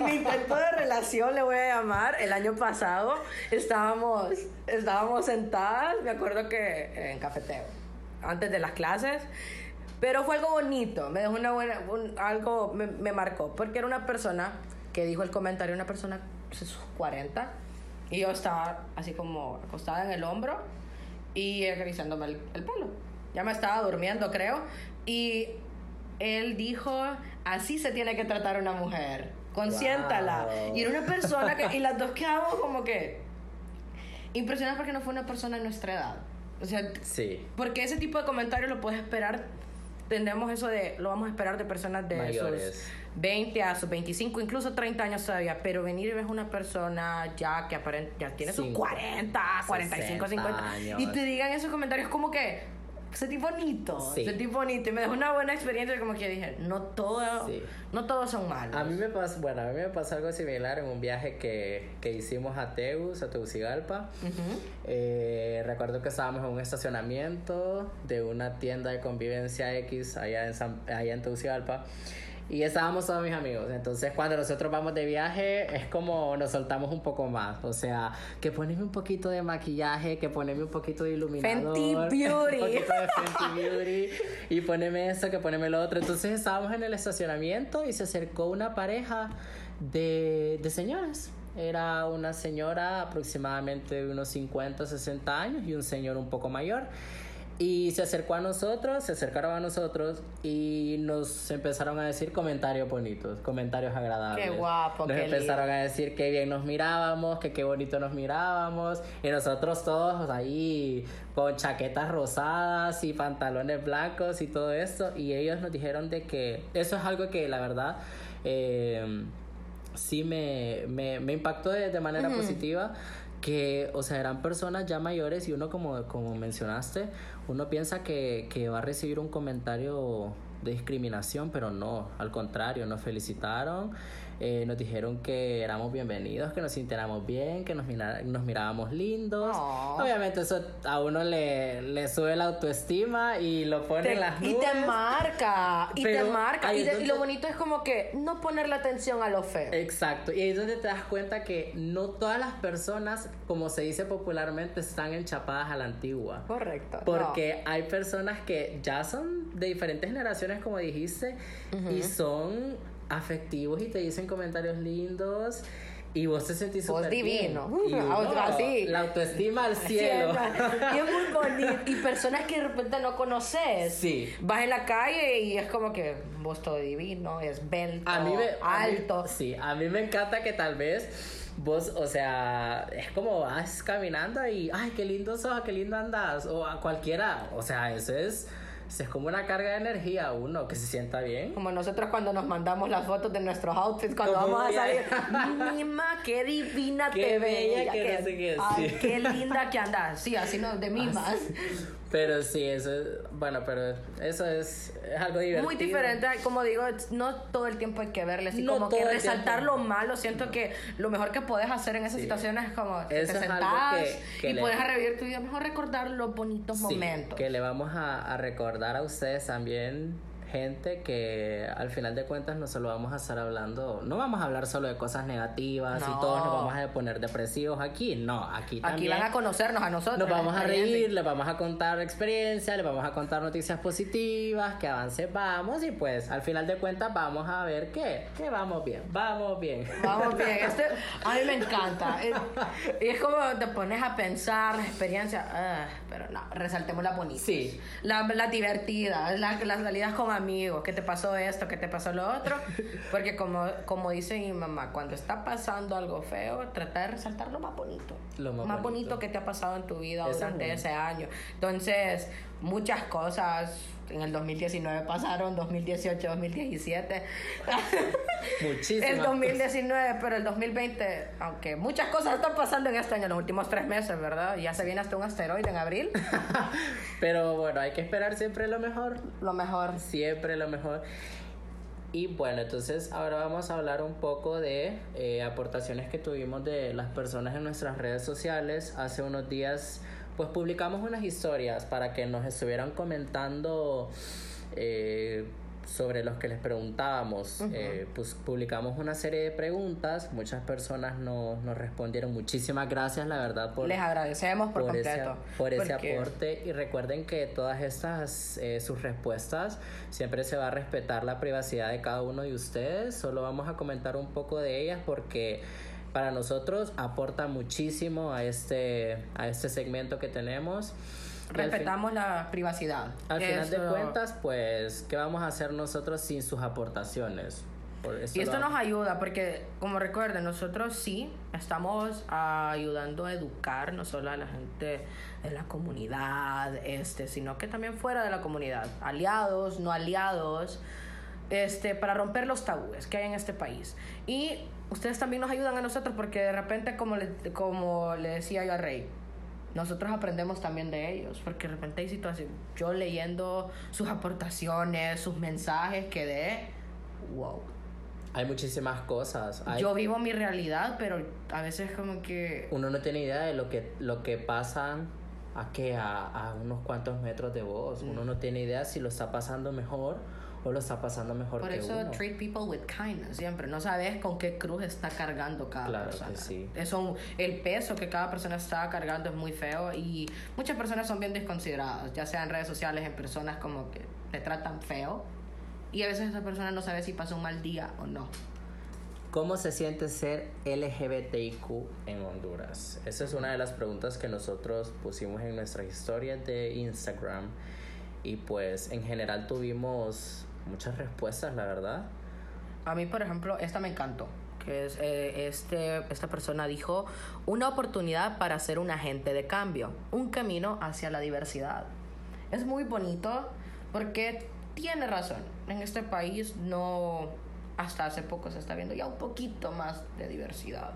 A: *laughs* mi intento de relación, le voy a llamar. El año pasado estábamos, estábamos sentadas, me acuerdo que en cafeteo, antes de las clases. Pero fue algo bonito, me dejó una buena, algo me, me marcó, porque era una persona que dijo el comentario, una persona sus 40, y yo estaba así como acostada en el hombro y acariciándome el, el pelo. Ya me estaba durmiendo, creo, y él dijo, así se tiene que tratar una mujer, consiéntala.
B: Wow.
A: Y era una persona que, y las dos quedamos como que impresionadas porque no fue una persona de nuestra edad. O sea,
B: Sí.
A: porque ese tipo de comentarios lo puedes esperar. Tenemos eso de, lo vamos a esperar de personas de
B: Mayores.
A: sus 20 a sus 25, incluso 30 años todavía. Pero venir y ves una persona ya que aparent, ya tiene sus
B: Cinco,
A: 40, 45,
B: 60
A: 50
B: años.
A: y te digan esos comentarios como que sentí bonito,
B: Sí.
A: sentí bonito y me dejó una buena experiencia como que dije, no todo,
B: Sí.
A: no todos son malos.
B: A mí me pasó, bueno, a mí me pasó algo similar en un viaje que, que hicimos a Teus, a Tegucigalpa.
A: Ujú.
B: Eh, recuerdo que estábamos en un estacionamiento de una tienda de convivencia X allá en, San- allá en Tegucigalpa. Y estábamos todos mis amigos. Entonces, cuando nosotros vamos de viaje, es como nos soltamos un poco más. O sea, que poneme un poquito de maquillaje, que poneme un poquito de iluminador.
A: Fenty Beauty. *laughs*
B: un poquito de Fenty Beauty. Y poneme esto, que poneme lo otro. Entonces, estábamos en el estacionamiento y se acercó una pareja de, de señoras. Era una señora aproximadamente de unos 50, 60 años y un señor un poco mayor. Y se acercó a nosotros, se acercaron a nosotros y nos empezaron a decir comentarios bonitos, comentarios agradables.
A: Qué guapo,
B: Nos
A: qué
B: empezaron a decir que bien nos mirábamos, que qué bonito nos mirábamos. Y nosotros todos ahí con chaquetas rosadas y pantalones blancos y todo esto. Y ellos nos dijeron de que eso es algo que la verdad... eh, sí me, me, me impactó de, de manera positiva que, o sea, eran personas ya mayores y uno, como, como mencionaste, uno piensa que, que va a recibir un comentario de discriminación, pero no, al contrario, nos felicitaron, eh, nos dijeron que éramos bienvenidos, que nos sintiéramos bien, que nos, mira- nos mirábamos lindos.
A: Oh.
B: Obviamente eso a uno le, le sube la autoestima y lo pone
A: Te-
B: en las
A: y
B: nubes.
A: te marca, y te marca. Y, y lo bonito es como que no ponerle atención a lo feo.
B: Exacto, y ahí es donde te das cuenta que no todas las personas, como se dice popularmente, están enchapadas a la antigua.
A: Correcto.
B: Porque hay personas que ya son de diferentes generaciones, como dijiste, y son afectivos y te dicen comentarios lindos y vos te sentís
A: Vos
B: súper
A: divino.
B: bien. Y *laughs*
A: Ah, así.
B: La autoestima al *laughs* cielo.
A: Y es muy bonito. Y personas que de repente no conoces.
B: Sí.
A: Vas en la calle y es como que vos todo divino, esbelto,
B: A mí me, a mí-
A: alto.
B: sí, a mí me encanta que tal vez vos, o sea, es como vas caminando y, ay, qué lindo sos, qué lindo andas, o a cualquiera, o sea, eso es es como una carga de energía a uno que se sienta bien.
A: Como nosotros cuando nos mandamos las fotos de nuestros outfits cuando vamos a salir. Mima, qué divina *laughs*
B: Qué
A: te
B: bella que no sé qué,
A: Ay,
B: sí.
A: qué linda que andas. Sí, así no, de mismas. *laughs*
B: Pero sí, eso es, bueno, pero eso es, es algo divertido.
A: Muy diferente, como digo, no todo el tiempo hay que verle, así
B: No
A: como que resaltar lo malo. Siento que lo mejor que puedes hacer en esas
B: Sí.
A: situaciones es como
B: Eso
A: te sentás
B: que- que
A: y
B: le-
A: puedes revivir tu vida, mejor recordar los bonitos
B: Sí,
A: momentos.
B: que le vamos a, a recordar a ustedes también, gente, que al final de cuentas no solo vamos a estar hablando, no vamos a hablar solo de cosas negativas y todos nos vamos a poner depresivos aquí, no, aquí
A: Aquí
B: también.
A: van a conocernos a nosotros.
B: Nos vamos a reír, les vamos a contar experiencias, les vamos a contar noticias positivas, que avances vamos y pues al final de cuentas vamos a ver que, que vamos bien, vamos bien.
A: Vamos bien, *laughs* este a mí me encanta. Y es como te pones a pensar la experiencia, ah, pero no, resaltemos la bonita.
B: Sí.
A: La, la divertida, la- las salidas con amigos, que te pasó esto, que te pasó lo otro. Porque como, como dice mi mamá, cuando está pasando algo feo, trata de resaltar lo más bonito.
B: Lo más
A: bonito.
B: bonito.
A: que te ha pasado en tu vida
B: es
A: durante ese año. Entonces, muchas cosas en el 2019 pasaron, 2018, 2017.
B: Muchísimas
A: El
B: cosas.
A: 2019, pero el 2020, aunque muchas cosas están pasando en este año, en los últimos tres meses, ¿verdad? Ya se viene hasta un asteroide en abril. *laughs*
B: Pero bueno, hay que esperar siempre lo mejor.
A: Lo mejor.
B: Siempre lo mejor. Y bueno, entonces ahora vamos a hablar un poco de eh, aportaciones que tuvimos de las personas en nuestras redes sociales. Hace unos días pues publicamos unas historias para que nos estuvieran comentando eh, sobre los que les preguntábamos. Eh, pues publicamos una serie de preguntas, muchas personas nos, nos respondieron. Muchísimas gracias, la verdad, por,
A: Les agradecemos por,
B: por ese,
A: completo.
B: por ese
A: porque
B: aporte y recuerden que todas estas eh, sus respuestas siempre se va a respetar la privacidad de cada uno de ustedes solo vamos a comentar un poco de ellas porque para nosotros aporta muchísimo a este a este segmento que tenemos.
A: Respetamos la privacidad.
B: al final de cuentas pues qué vamos a hacer nosotros sin sus aportaciones
A: Y esto nos ayuda porque, como recuerden, nosotros sí estamos ayudando a educar no solo a la gente de la comunidad, este, sino que también fuera de la comunidad, aliados, no aliados, este, para romper los tabúes que hay en este país. Y ustedes también nos ayudan a nosotros porque de repente, como le, como le decía yo a Rey, nosotros aprendemos también de ellos, porque de repente hay situaciones, yo leyendo sus aportaciones, sus mensajes, quedé, wow.
B: hay muchísimas cosas hay-
A: Yo vivo mi realidad, pero a veces como que...
B: uno no tiene idea de lo que lo que pasa a que a, a unos cuantos metros de vos
A: Mm.
B: uno no tiene idea si lo está pasando mejor o lo está pasando mejor
A: Por
B: que
A: eso
B: uno
A: treat people with kindness siempre. No sabes con qué cruz está cargando cada
B: Claro que
A: persona.
B: sí.
A: Eso, el peso que cada persona está cargando es muy feo y muchas personas son bien desconsideradas, ya sea en redes sociales, en personas como que te tratan feo. Y a veces esa persona no sabe si pasó un mal día o no.
B: ¿Cómo se siente ser LGBTIQ en Honduras? Esa es una de las preguntas que nosotros pusimos en nuestras historias de Instagram y pues en general tuvimos muchas respuestas, la verdad.
A: A mí, por ejemplo, esta me encantó. Que es, eh, este, esta persona dijo, una oportunidad para ser un agente de cambio, un camino hacia la diversidad. Es muy bonito porque tiene razón. En este país no, hasta hace poco se está viendo ya un poquito más de diversidad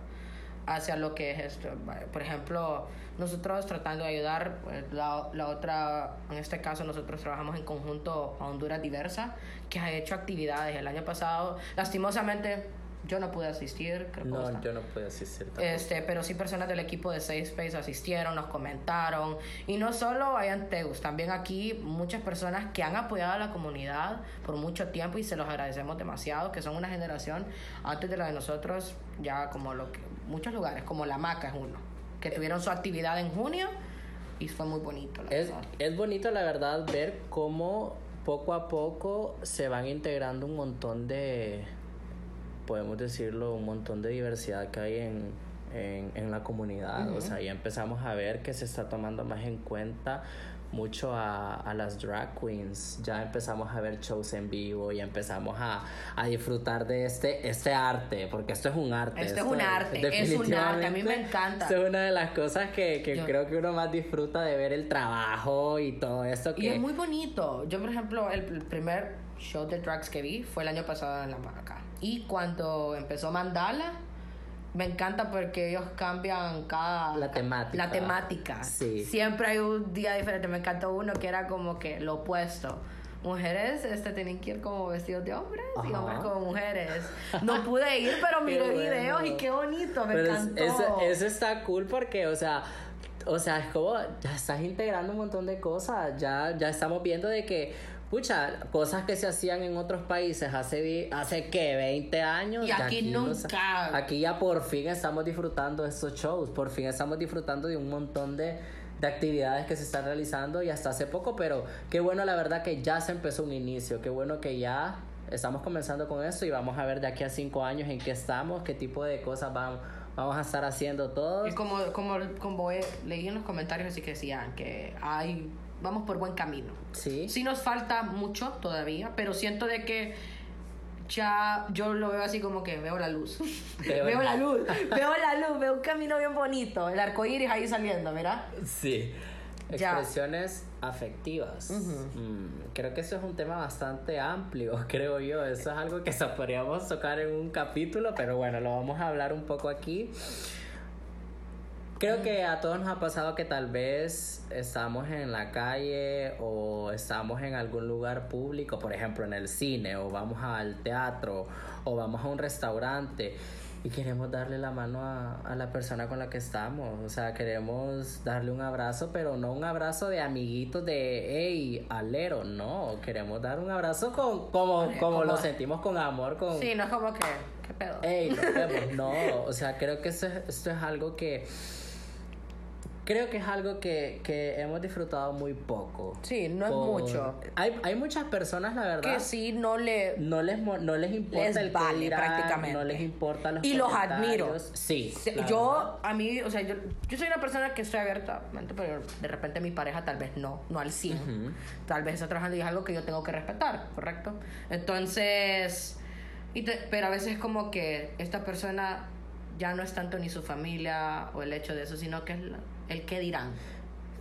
A: hacia lo que es esto. Por ejemplo, nosotros tratando de ayudar, pues, la, la otra, en este caso nosotros trabajamos en conjunto a Honduras Diversa, que ha hecho actividades el año pasado. Lastimosamente, yo no pude asistir, creo que
B: No, yo no puedo asistir tampoco.
A: este, pero sí personas del equipo de Safe Space asistieron, nos comentaron. Y no solo hay en Teus, también aquí muchas personas que han apoyado a la comunidad por mucho tiempo y se los agradecemos demasiado, que son una generación antes de la de nosotros, ya como lo que, muchos lugares, como La Maca es uno, que tuvieron su actividad en junio y fue muy bonito. La
B: Es,
A: verdad.
B: es bonito, la verdad, ver cómo poco a poco se van integrando un montón de, podemos decirlo, un montón de diversidad que hay en, en, en la comunidad. O sea, ya empezamos a ver que se está tomando más en cuenta mucho a, a, las drag queens. Ya empezamos a ver shows en vivo y empezamos a, a disfrutar de este, este arte, porque esto es un arte.
A: Esto, es un arte, es un arte, a mí me encanta.
B: es una de las cosas que, que creo que uno más disfruta de ver el trabajo y todo esto. Que...
A: Y es muy bonito. Yo, por ejemplo, el primer show de drags que vi fue el año pasado en La Maca. Y cuando empezó Mandala, me encanta porque ellos cambian cada...
B: La temática.
A: La temática.
B: Sí.
A: Siempre hay un día diferente. Me encantó uno que era como que lo opuesto. Mujeres este, tienen que ir como vestidos de hombres y hombres como mujeres. *laughs* No pude ir, pero miré videos y qué bonito, me encantó.
B: Eso, eso está cool porque, o sea, o sea, es como ya estás integrando un montón de cosas. Ya, ya estamos viendo de que Escucha, cosas que se hacían en otros países hace, hace ¿qué? 20 años.
A: Y aquí, nunca.
B: aquí ya por fin estamos disfrutando de estos shows, por fin estamos disfrutando de un montón de, de actividades que se están realizando y hasta hace poco, pero qué bueno la verdad que ya se empezó un inicio, qué bueno que ya estamos comenzando con esto y vamos a ver de aquí a cinco años en qué estamos, qué tipo de cosas vamos, vamos a estar haciendo todos.
A: Y como, como, como leí en los comentarios así que decían que hay vamos por buen camino.
B: Sí.
A: Sí nos falta mucho todavía, pero siento de que ya yo lo veo así como que veo la luz. *laughs* *laughs* Veo, la luz, *laughs* veo la luz, veo un camino bien bonito, el arco iris ahí saliendo, ¿verdad?
B: Sí. Expresiones afectivas. Mm, creo que eso es un tema bastante amplio, creo yo. Eso es algo que podríamos tocar en un capítulo, pero bueno, lo vamos a hablar un poco aquí. Creo que a todos nos ha pasado que tal vez estamos en la calle o estamos en algún lugar público, por ejemplo en el cine o vamos al teatro o vamos a un restaurante y queremos darle la mano a, a, la persona con la que estamos. O sea, queremos darle un abrazo, pero no un abrazo de amiguitos de, hey, alero, no. Queremos dar un abrazo con, como, como lo sentimos con amor. Con,
A: sí, no es como que, ¿qué pedo?
B: Hey, *laughs* no, o sea, creo que esto, esto es algo que creo que es algo que, que hemos disfrutado muy poco.
A: Sí, no es mucho.
B: Hay, hay muchas personas, la verdad.
A: Que sí, no, le,
B: no, les, no les importa el
A: vale, prácticamente.
B: No les importa los
A: Y los admiro.
B: Sí.
A: Yo, a mí, o sea, yo, yo soy una persona que estoy abierta, pero de repente mi pareja tal vez no, no al 100. Tal vez está trabajando y es algo que yo tengo que respetar, ¿correcto? Entonces, y pero a veces es como que esta persona ya no es tanto ni su familia o el hecho de eso, sino que es el qué dirán.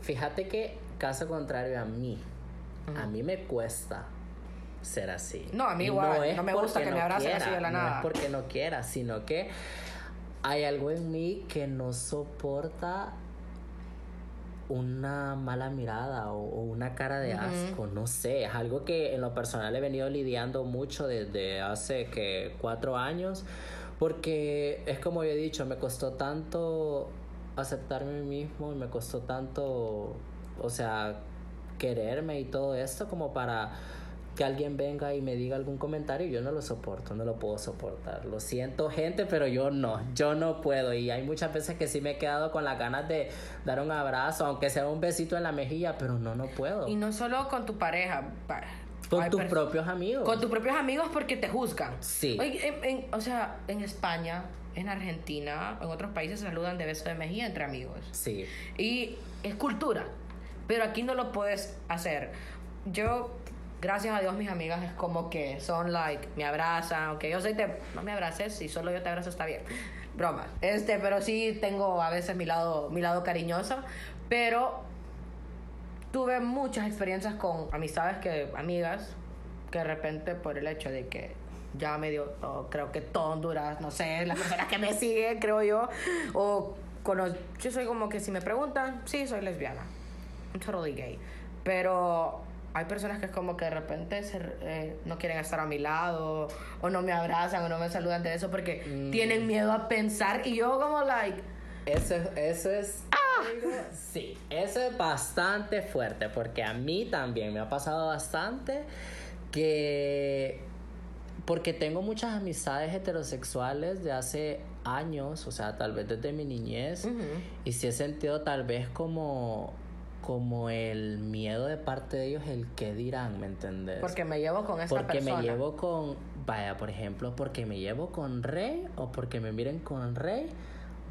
B: Fíjate que, caso contrario a mí, a mí me cuesta ser así.
A: No, a mí igual, no, me gusta que me abracen así de la nada.
B: No es porque no quiera, sino que hay algo en mí que no soporta una mala mirada o, una cara de asco, no sé, es algo que en lo personal he venido lidiando mucho desde hace que cuatro años, porque es como yo he dicho, me costó tanto aceptarme a mí mismo y me costó tanto, o sea, quererme y todo esto como para que alguien venga y me diga algún comentario, yo no lo soporto, no lo puedo soportar. Lo siento, gente, pero yo no, yo no puedo. Y hay muchas veces que sí me he quedado con las ganas de dar un abrazo, aunque sea un besito en la mejilla, pero no, no puedo.
A: Y no solo con tu pareja,
B: con tus propios amigos.
A: Con tus propios amigos porque te juzgan.
B: Sí.
A: o sea, en España en Argentina, en otros países se saludan de beso de mejilla entre amigos.
B: Sí.
A: Y es cultura, pero aquí no lo puedes hacer. Yo, gracias a Dios, mis amigas es como que son like, me abrazan, aunque yo soy te, no me abraces, si solo yo te abrazo está bien. Broma. Este, pero sí tengo a veces mi lado, mi lado cariñoso, pero tuve muchas experiencias con amistades que, amigas, que de repente por el hecho de que ya medio, creo que todo Honduras, no sé, las personas que me siguen, creo yo, o yo soy como que si me preguntan, sí, soy lesbiana, I'm totally gay, pero hay personas que es como que de repente se, eh, no quieren estar a mi lado, o no me abrazan, o no me saludan de eso, porque mm. tienen miedo a pensar, y yo como like...
B: Eso, eso es... ¡Ah! sí, eso es bastante fuerte, porque a mí también me ha pasado bastante que porque tengo muchas amistades heterosexuales de hace años, o sea, tal vez desde mi niñez, y sí he sentido tal vez como como el miedo de parte de ellos, el que dirán, ¿me entiendes?
A: Porque me llevo con esa
B: porque persona. Porque me llevo con, vaya, por ejemplo, porque me llevo con Rey o porque me miren con Rey,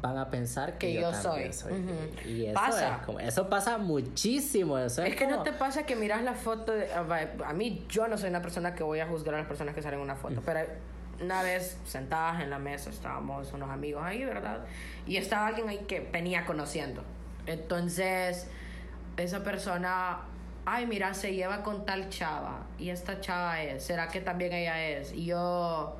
B: van a pensar que,
A: Que
B: yo,
A: soy.
B: Y eso
A: Pasa.
B: es como, eso pasa muchísimo. Eso es,
A: Es que no te pasa que miras la foto. de- a a mí, yo no soy una persona que voy a juzgar a las personas que salen en una foto, pero una vez sentadas en la mesa estábamos unos amigos ahí, ¿verdad? Y estaba alguien ahí que venía conociendo. Entonces, esa persona, ay, mira, se lleva con tal chava. Y esta chava es, ¿será que también ella es? Y yo.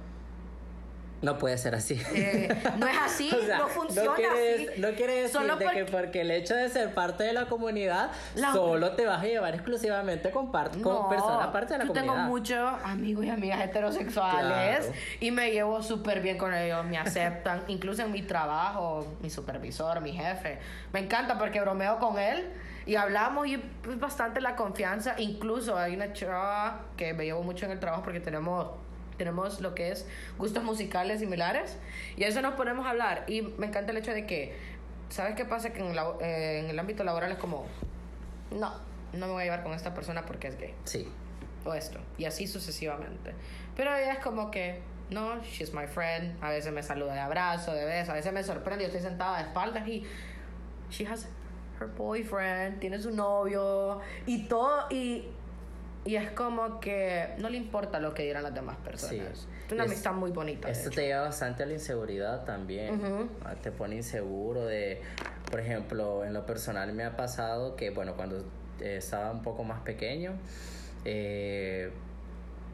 B: No puede ser así.
A: eh, no es *laughs* así,
B: O sea,
A: no funciona
B: quiere,
A: así.
B: No quiere decir de que
A: porque-
B: el hecho de ser parte de la comunidad
A: La-
B: solo te vas a llevar exclusivamente con, par- con
A: No,
B: personas parte de la
A: yo
B: comunidad.
A: tengo muchos amigos y amigas heterosexuales
B: Claro.
A: y me llevo súper bien con ellos, me aceptan, *laughs* incluso en mi trabajo, mi supervisor, mi jefe. Me encanta porque bromeo con él y hablamos y es bastante la confianza. Incluso hay una chava que me llevo mucho en el trabajo porque tenemos tenemos lo que es gustos musicales similares y eso nos ponemos a hablar y me encanta el hecho de que ¿sabes qué pasa? Que en, la- eh, en el ámbito laboral es como no, no me voy a llevar con esta persona porque es gay
B: Sí.
A: o esto, y así sucesivamente. Pero ella es como que, no, she's my friend, a veces me saluda de abrazo, de beso, a veces me sorprende, yo estoy sentada de espaldas y she has her boyfriend, tiene su novio y todo, y, y es como que no le importa lo que dirán las demás personas.
B: Sí.
A: Es una
B: Es-
A: amistad muy bonita.
B: Esto te lleva bastante a la inseguridad también.
A: Ujú.
B: Ah, Te pone inseguro de, por ejemplo, en lo personal me ha pasado que, bueno, cuando eh, estaba un poco más pequeño, eh,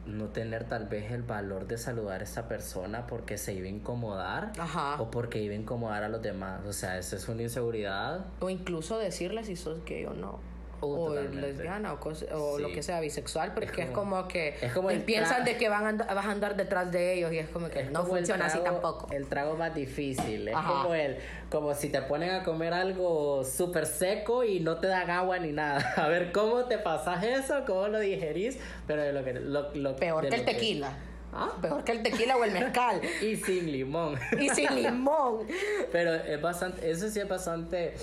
B: no tener tal vez el valor de saludar a esta persona porque se iba a incomodar
A: Ajá.
B: o porque iba a incomodar a los demás. O sea, eso es una inseguridad.
A: O incluso decirle si sos gay o no.
B: Uh,
A: o lesbiana o, cosa- o
B: Sí.
A: lo que sea bisexual porque es como,
B: como-
A: que
B: es como
A: piensan de que van a vas a andar detrás de ellos y es como que
B: Es
A: no
B: como
A: funciona así tampoco
B: El trago más difícil. Es
A: Ajá.
B: como el, como si te ponen a comer algo súper seco y no te dan agua ni nada. *laughs* A ver cómo te pasas eso, cómo lo digerís, pero de lo que lo, lo-
A: peor que el tequila
B: ¿Ah?
A: peor que el tequila o el mezcal *laughs*
B: Y sin limón.
A: y sin limón *laughs*
B: Pero es bastante, eso sí es bastante,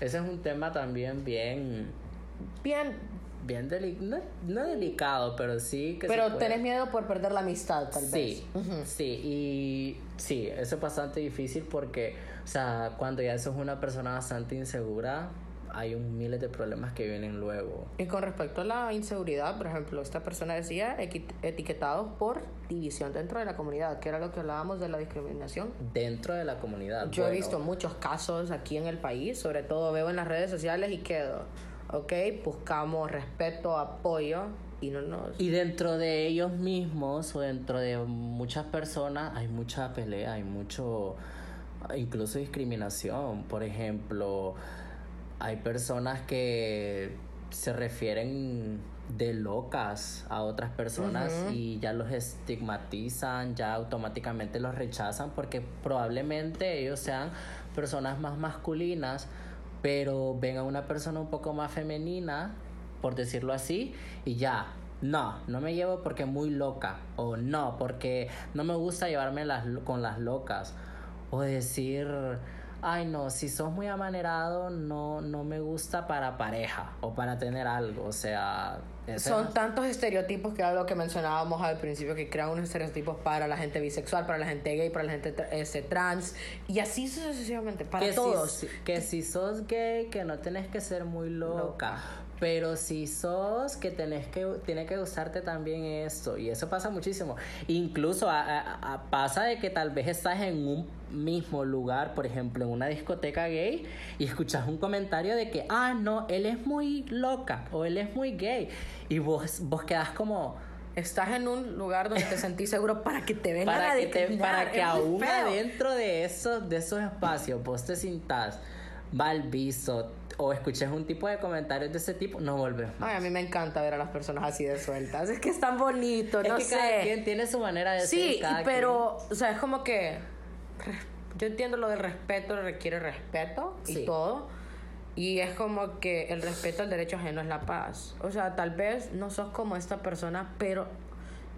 B: ese es un tema también bien,
A: bien
B: bien deli- no, no delicado, pero sí que
A: pero tenés miedo por perder la amistad tal
B: Sí,
A: vez Ujú.
B: sí, y sí, eso es bastante difícil porque, o sea, cuando ya sos una persona bastante insegura, hay un miles de problemas que vienen luego.
A: y con respecto a la inseguridad por ejemplo esta persona decía etiquetados por división dentro de la comunidad que era lo que hablábamos de la discriminación
B: Dentro de la comunidad.
A: Yo he visto muchos casos aquí en el país, sobre todo veo en las redes sociales y quedo, ok, buscamos respeto, apoyo y no nos...
B: Y dentro de ellos mismos o dentro de muchas personas hay mucha pelea, hay mucho, incluso discriminación. Por ejemplo, hay personas que se refieren de locas a otras personas y ya los estigmatizan, ya automáticamente los rechazan porque probablemente ellos sean personas más masculinas, pero ven a una persona un poco más femenina, por decirlo así, y ya. No, no me llevo porque muy loca. O no, porque no me gusta llevarme las, con las locas. O decir, ay no, si sos muy amanerado, no, no me gusta para pareja o para tener algo. O sea,
A: Son tantos estereotipos que era lo que mencionábamos al principio, que crean unos estereotipos para la gente bisexual, para la gente gay, para la gente este, trans, y así sucesivamente, para
B: que
A: todos.
B: Si, que si sos gay, que no tenés que ser muy loca. Pero si sos, que tenés que, tiene que usarte también esto. Y eso pasa muchísimo. Incluso a- a- a- pasa de que tal vez estás en un mismo lugar, por ejemplo, en una discoteca gay, y escuchas un comentario de que, ah, no, él es muy loca o él es muy gay. Y vos, vos quedás como,
A: Estás en un lugar donde te *laughs* sentís seguro para que te vengan
B: para
A: a
B: que, te- para que
A: es
B: aún adentro de esos, de esos espacios vos te sintas mal visto o escuches un tipo de comentarios de ese tipo, no volvés más.
A: Ay, a mí me encanta ver a las personas así de sueltas. Es que es tan bonito,
B: es
A: no
B: que
A: sé.
B: cada quien tiene su manera de
A: Sí,
B: ser. cada
A: pero, o sea, es como que. Yo entiendo lo del respeto, requiere respeto y
B: Sí.
A: todo. Y es como que el respeto al derecho ajeno es la paz. O sea, tal vez no sos como esta persona, pero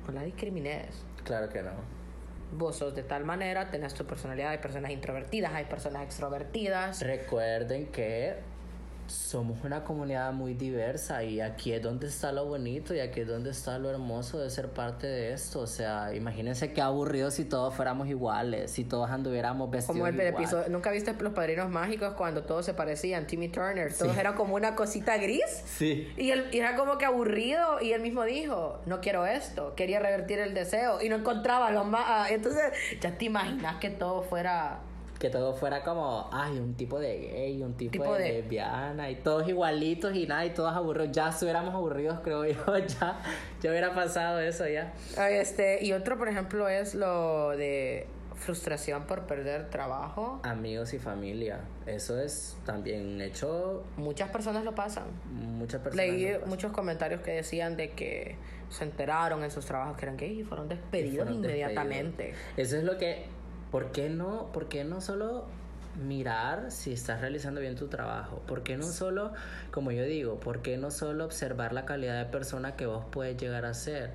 A: no la discrimines.
B: quien- Claro que no.
A: Vos sos de tal manera, tenés tu personalidad. Hay personas introvertidas, hay personas extrovertidas.
B: Recuerden que somos una comunidad muy diversa y aquí es donde está lo bonito y aquí es donde está lo hermoso de ser parte de esto. O sea, imagínense qué aburrido si todos fuéramos iguales, si todos anduviéramos vestidos
A: Como el
B: igual.
A: episodio, ¿nunca viste Los Padrinos Mágicos cuando todos se parecían? Timmy Turner, todos eran como una cosita gris.
B: Sí.
A: Y él y era como que aburrido y él mismo dijo, no quiero esto, quería revertir el deseo y no encontraba lo más... ah, Entonces, ya te imaginas que todo fuera...
B: Que todo fuera como, ay, un tipo de gay, un tipo,
A: Tipo
B: de,
A: de-
B: lesbiana y todos igualitos y nada, y todos aburridos. Ya estuviéramos aburridos, creo yo, *laughs* ya, ya hubiera pasado eso ya.
A: Este, y otro, por ejemplo, es lo de frustración por perder trabajo.
B: Amigos y familia, eso es también un hecho,
A: Muchas personas lo pasan.
B: muchas personas...
A: Leí
B: pasan.
A: muchos comentarios que decían de que se enteraron en sus trabajos que eran gays y fueron despedidos
B: fueron
A: inmediatamente.
B: despedidos. Eso es lo que, ¿por qué no, por qué no solo mirar si estás realizando bien tu trabajo? ¿Por qué no solo, como yo digo, por qué no solo observar la calidad de persona que vos puedes llegar a ser?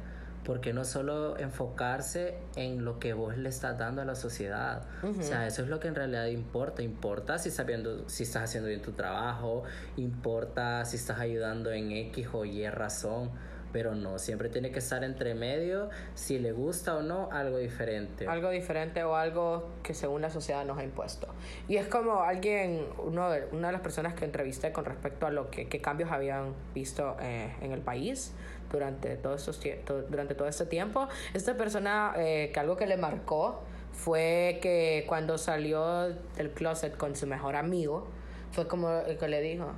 B: ¿Por qué no solo enfocarse en lo que vos le estás dando a la sociedad? O sea, eso es lo que en realidad importa. Importa si estás, viendo, si estás haciendo bien tu trabajo, importa si estás ayudando en X o Y razón pero no, siempre tiene que estar entre medio, si le gusta o no, algo diferente.
A: Algo diferente o algo que según la sociedad nos ha impuesto. Y es como alguien, uno de, una de las personas que entrevisté con respecto a lo que qué cambios habían visto eh, en el país durante todo, estos, tie- to- durante todo este tiempo. Esta persona, eh, que algo que le marcó fue que cuando salió del closet con su mejor amigo, fue como el que le dijo,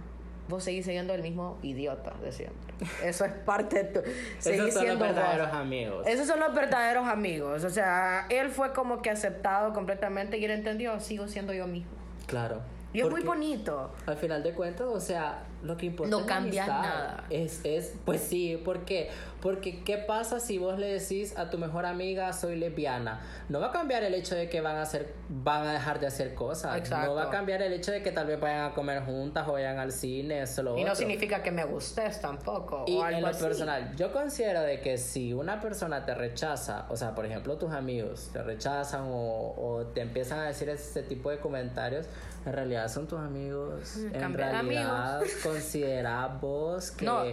A: vos seguís siendo el mismo idiota de siempre. Eso es parte de tu...
B: Esos son los
A: siendo vos".
B: verdaderos amigos.
A: Esos son los verdaderos amigos. O sea, él fue como que aceptado completamente y él entendió, sigo siendo yo mismo.
B: Claro.
A: Y es muy bonito.
B: Al final de cuentas, o sea, lo que importa
A: No
B: es
A: cambia nada.
B: Es, es, pues sí, ¿por qué? Porque ¿qué pasa si vos le decís a tu mejor amiga soy lesbiana? No va a cambiar el hecho de que van a hacer, van a dejar de hacer cosas.
A: Exacto.
B: No va a cambiar el hecho de que tal vez vayan a comer juntas o vayan al cine, eso lo
A: Y no
B: otro.
A: significa que me gustes tampoco.
B: Y
A: o algo
B: en lo
A: así.
B: personal, yo considero de que si una persona te rechaza, o sea, por ejemplo, tus amigos te rechazan o, o te empiezan a decir este tipo de comentarios, en realidad son tus amigos. En
A: Cambiar
B: realidad, *laughs* considera vos que,
A: No,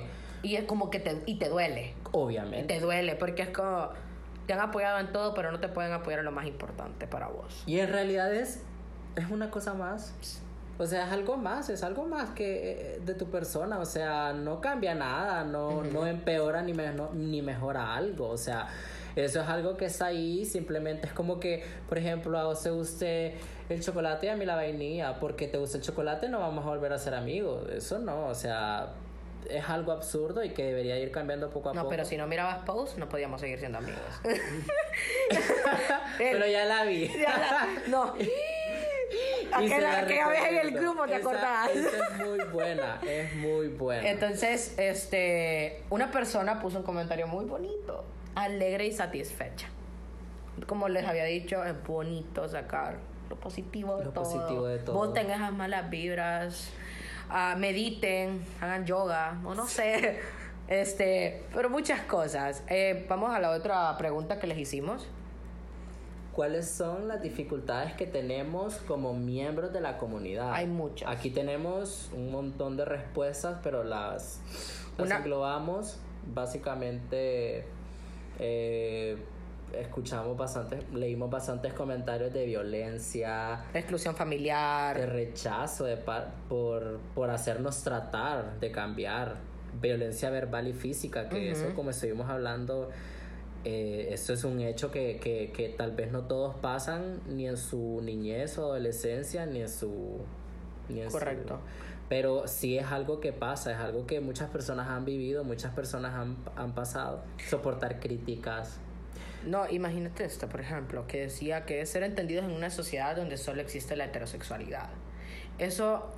A: y es como que te, y te duele.
B: obviamente.
A: Te duele porque es como, te han apoyado en todo, pero no te pueden apoyar en lo más importante para vos.
B: Y en realidad es, es una cosa más. O sea, es algo más, es algo más que eh, de tu persona. O sea, no cambia nada, no, no empeora ni, me- no- ni mejora algo. O sea, eso es algo que está ahí. Simplemente es como que, por ejemplo, a vos te guste el chocolate y a mí la vainilla. Porque te gusta el chocolate, no vamos a volver a ser amigos. Eso no, o sea, es algo absurdo y que debería ir cambiando poco a
A: No,
B: poco.
A: pero si no mirabas post, no podíamos seguir siendo amigos. *laughs*
B: Pero ya la vi. *laughs*
A: Ya la- no. *laughs* Aquella,
B: la
A: aquella vez en el grupo, ¿te
B: Esa-
A: acordás?
B: esa es muy buena, es muy buena.
A: Entonces, este, una persona puso un comentario muy bonito, alegre y satisfecha. Como les había dicho, es bonito sacar lo positivo de,
B: Lo
A: todo.
B: positivo de todo.
A: Boten esas malas vibras, ah, mediten, hagan yoga, o no sé, *laughs* este, pero muchas cosas. Eh, vamos a la otra pregunta que les hicimos.
B: ¿Cuáles son las dificultades que tenemos como miembros de la comunidad?
A: Hay muchas.
B: Aquí tenemos un montón de respuestas, pero las, las
A: Una-
B: englobamos. Básicamente, eh, escuchamos bastantes, leímos bastantes comentarios de violencia,
A: Exclusión
B: de
A: familiar,
B: rechazo de por, por hacernos tratar de cambiar. Violencia verbal y física que eso como estuvimos hablando eh, eso es un hecho que, que, que tal vez no todos pasan ni en su niñez o adolescencia ni en su ni en su-
A: Correcto.
B: Pero sí es algo que pasa es algo que muchas personas han vivido muchas personas han, han pasado soportar críticas
A: No, imagínate esto, por ejemplo, que decía que es ser entendidos en una sociedad donde solo existe la heterosexualidad. Eso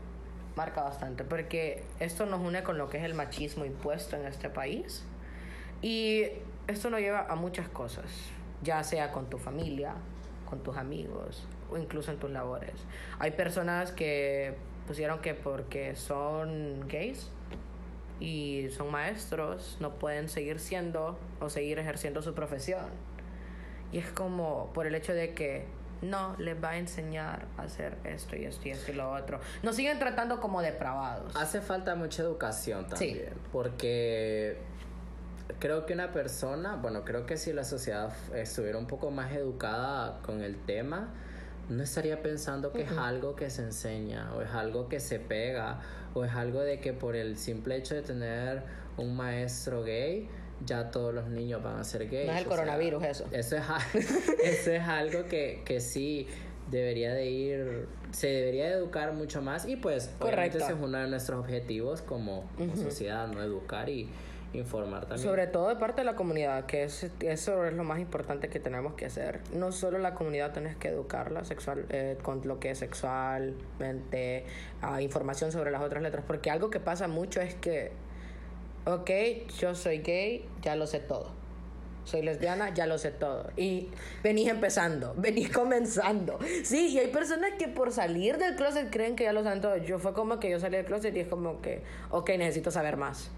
A: marca bastante, porque esto nos une con lo que es el machismo impuesto en este país. Y esto nos lleva a muchas cosas, ya sea con tu familia, con tus amigos o incluso en tus labores. Hay personas que pusieron que porque son gays y son maestros, no pueden seguir siendo o seguir ejerciendo su profesión. Y es como por el hecho de que no, les va a enseñar a hacer esto y esto y esto y lo otro. Nos siguen tratando como depravados.
B: Hace falta mucha educación también, porque creo que una persona, bueno, creo que si la sociedad estuviera un poco más educada con el tema, no estaría pensando que es algo que se enseña o es algo que se pega o es algo de que por el simple hecho de tener un maestro gay ya todos los niños van a ser gays.
A: No es el coronavirus eso.
B: Eso es, *laughs* eso es algo que, que sí debería de ir, se debería de educar mucho más y pues Correcto. ese es uno de nuestros objetivos como, sociedad, no educar y informar también.
A: Sobre todo de parte de la comunidad, que es, eso es lo más importante que tenemos que hacer. No solo la comunidad tenés que educarla sexual, eh, con lo que es sexualmente, uh, información sobre las otras letras, porque algo que pasa mucho es que ok, yo soy gay, ya lo sé todo. Soy lesbiana, ya lo sé todo. Y venís empezando, *laughs* venís comenzando. Sí, y hay personas que por salir del closet creen que ya lo saben todo. Yo fue como que yo salí del closet y es como que, ok, necesito saber más.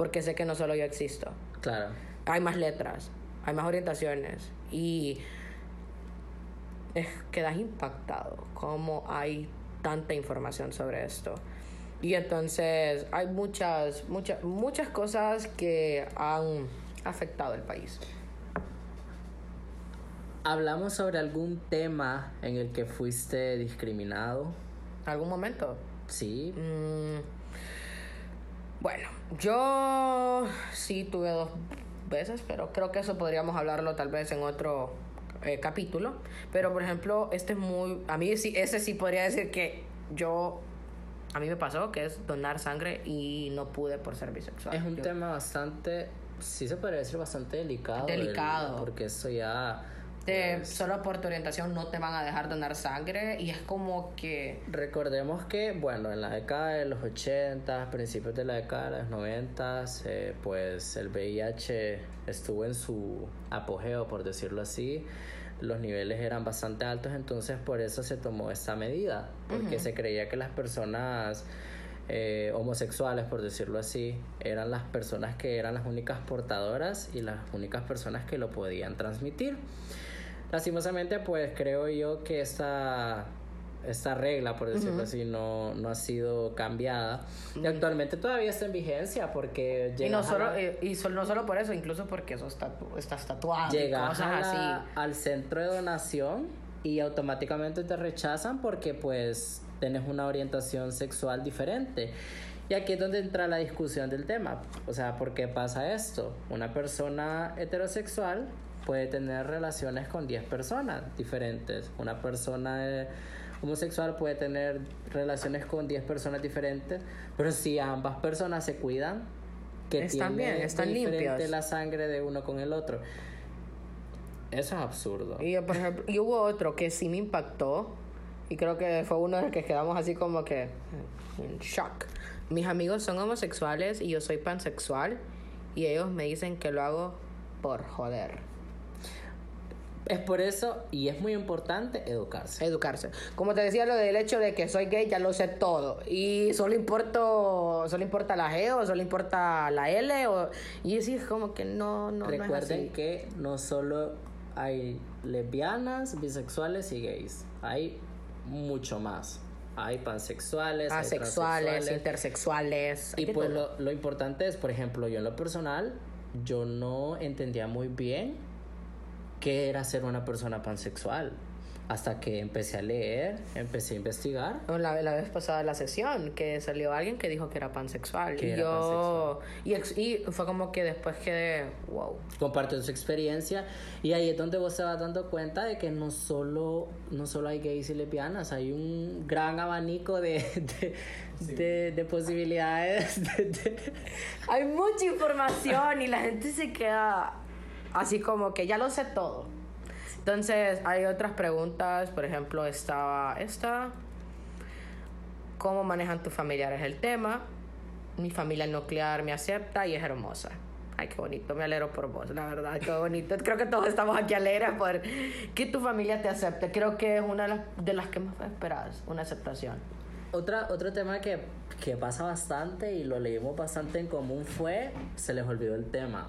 A: Porque sé que no solo yo existo.
B: Claro.
A: Hay más letras, hay más orientaciones. Y es, quedas impactado cómo hay tanta información sobre esto. Y entonces hay muchas, muchas, muchas cosas que han afectado el país.
B: ¿Hablamos sobre algún tema en el que fuiste discriminado?
A: ¿Algún momento?
B: Sí.
A: Mm, bueno, yo sí tuve dos veces, pero creo que eso podríamos hablarlo tal vez en otro eh, capítulo. Pero por ejemplo, este es muy. A mí sí, ese sí podría decir que yo a mí me pasó que es donar sangre y no pude por ser bisexual.
B: Es un tema bastante, sí se podría decir bastante delicado.
A: Delicado.
B: porque eso ya...
A: Pues, solo por tu orientación no te van a dejar donar sangre y es como que...
B: Recordemos que, bueno, en la década de los 80, principios de la década de los 90, eh, pues el VIH estuvo en su apogeo, por decirlo así. Los niveles eran bastante altos, entonces por eso se tomó esta medida, porque se creía que las personas eh, homosexuales, por decirlo así, eran las personas que eran las únicas portadoras y las únicas personas que lo podían transmitir. Lastimosamente, pues creo yo que esta esta regla, por decirlo así, no, no ha sido cambiada. Y actualmente todavía está en vigencia porque...
A: Y no, solo, eh, y no solo por eso, incluso porque eso está, está tatuado.
B: Llegas así. al centro de donación y automáticamente te rechazan porque pues tienes una orientación sexual diferente. Y aquí es donde entra la discusión del tema. O sea, ¿por qué pasa esto? Una persona heterosexual puede tener relaciones con 10 personas diferentes. Una persona homosexual puede tener relaciones con 10 personas diferentes, pero si ambas personas se cuidan, que están bien, están diferente la sangre de uno con el otro. Eso es absurdo.
A: Y, por ejemplo, y hubo otro que sí me impactó y creo que fue uno de los que quedamos así como que en shock. Mis amigos son homosexuales y yo soy pansexual y ellos me dicen que lo hago por joder.
B: Es por eso, y es muy importante, educarse.
A: Educarse. Como te decía, lo del hecho de que soy gay, ya lo sé todo. Y solo importo, solo importa la G o solo importa la L. O, y es como que no, no,
B: Recuerden que no solo hay lesbianas, bisexuales y gays. Hay mucho más. Hay pansexuales,
A: asexuales, intersexuales.
B: Y pues lo, lo importante es, por ejemplo, yo en lo personal, yo no entendía muy bien qué era ser una persona pansexual. Hasta que empecé a leer, empecé a investigar.
A: La, la vez pasada de la sesión, que salió alguien que dijo que era pansexual. y yo. Y, y, fue como que después quedé, wow.
B: Compartió su experiencia. Y ahí es donde vos te vas dando cuenta de que no solo, no solo hay gays y lesbianas, hay un gran abanico de, de, de, posibilidades.
A: hay mucha información y la gente se queda así como que ya lo sé todo. Entonces hay otras preguntas, por ejemplo, estaba esta, ¿cómo manejan tus familiares el tema? Mi familia nuclear me acepta y es hermosa. Ay, qué bonito, me alegro por vos, la verdad, qué bonito. Creo que todos estamos aquí alegres por que tu familia te acepte. Creo que es una de las, que más esperas, una aceptación.
B: Otra, otro tema que, que pasa bastante y lo leímos bastante en común fue, se les olvidó el tema,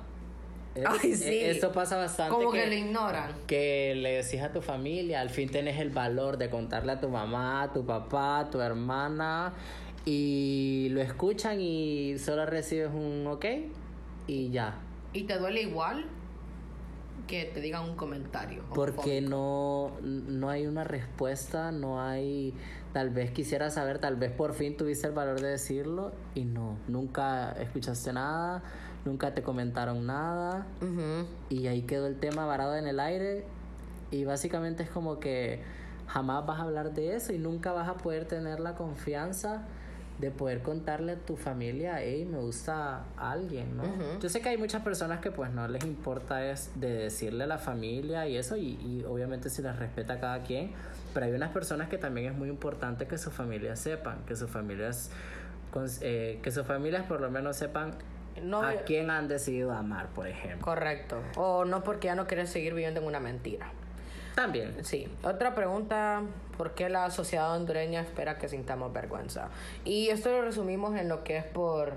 A: Ay, sí.
B: Esto pasa bastante.
A: Como que, le ignoran.
B: Que le decís a tu familia, al fin tenés el valor de contarle a tu mamá, a tu papá, a tu hermana, y lo escuchan y solo recibes un ok y ya.
A: ¿Y te duele igual? que te digan un comentario.
B: Porque no, no hay una respuesta, no hay... Tal vez quisiera saber, tal vez por fin tuviste el valor de decirlo y no, nunca escuchaste nada, nunca te comentaron nada. Y ahí quedó el tema varado en el aire. Y básicamente es como que jamás vas a hablar de eso y nunca vas a poder tener la confianza de poder contarle a tu familia, hey, me gusta alguien, ¿no? Yo sé que hay muchas personas que pues no les importa es de decirle a la familia y eso, y, obviamente se les respeta a cada quien, pero hay unas personas que también es muy importante que sus familias sepan, que sus familias, eh, que sus familias por lo menos sepan a quién han decidido amar, por ejemplo.
A: Correcto. O no porque ya no quieren seguir viviendo en una mentira.
B: También.
A: Sí. Otra pregunta, ¿por qué la sociedad hondureña espera que sintamos vergüenza? Y esto lo resumimos en lo que es por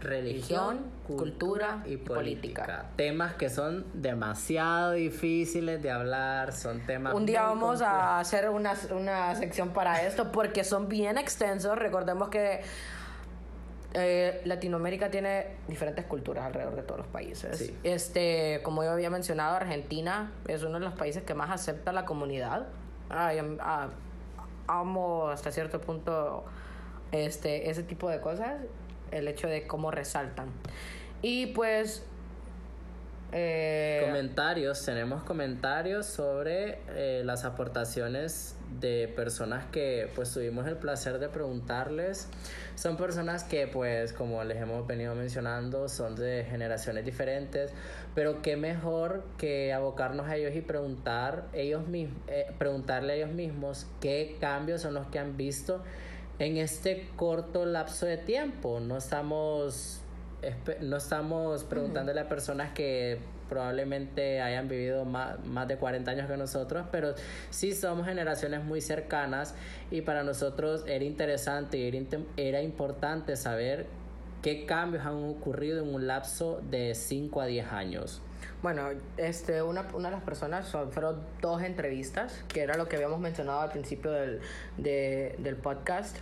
A: religión, cultura, y política.
B: Temas que son demasiado difíciles de hablar, son temas...
A: Un día vamos a hacer una, una sección para esto porque son bien extensos. Recordemos que eh, Latinoamérica tiene diferentes culturas alrededor de todos los países. Este, como yo había mencionado, Argentina es uno de los países que más acepta la comunidad. Ah, amo hasta cierto punto este, ese tipo de cosas, el hecho de cómo resaltan. Y pues
B: eh, comentarios, tenemos comentarios sobre eh, las aportaciones de personas que pues tuvimos el placer de preguntarles. Son personas que pues como les hemos venido mencionando son de generaciones diferentes, pero qué mejor que abocarnos a ellos y preguntar ellos mismos, eh, preguntarle a ellos mismos qué cambios son los que han visto en este corto lapso de tiempo. No estamos no estamos preguntándole a personas que probablemente hayan vivido más, más, de 40 años que nosotros, pero sí somos generaciones muy cercanas y para nosotros era interesante y era, importante saber qué cambios han ocurrido en un lapso de 5 a 10 años.
A: Bueno, este, una, una de las personas fueron dos entrevistas, que era lo que habíamos mencionado al principio del, del podcast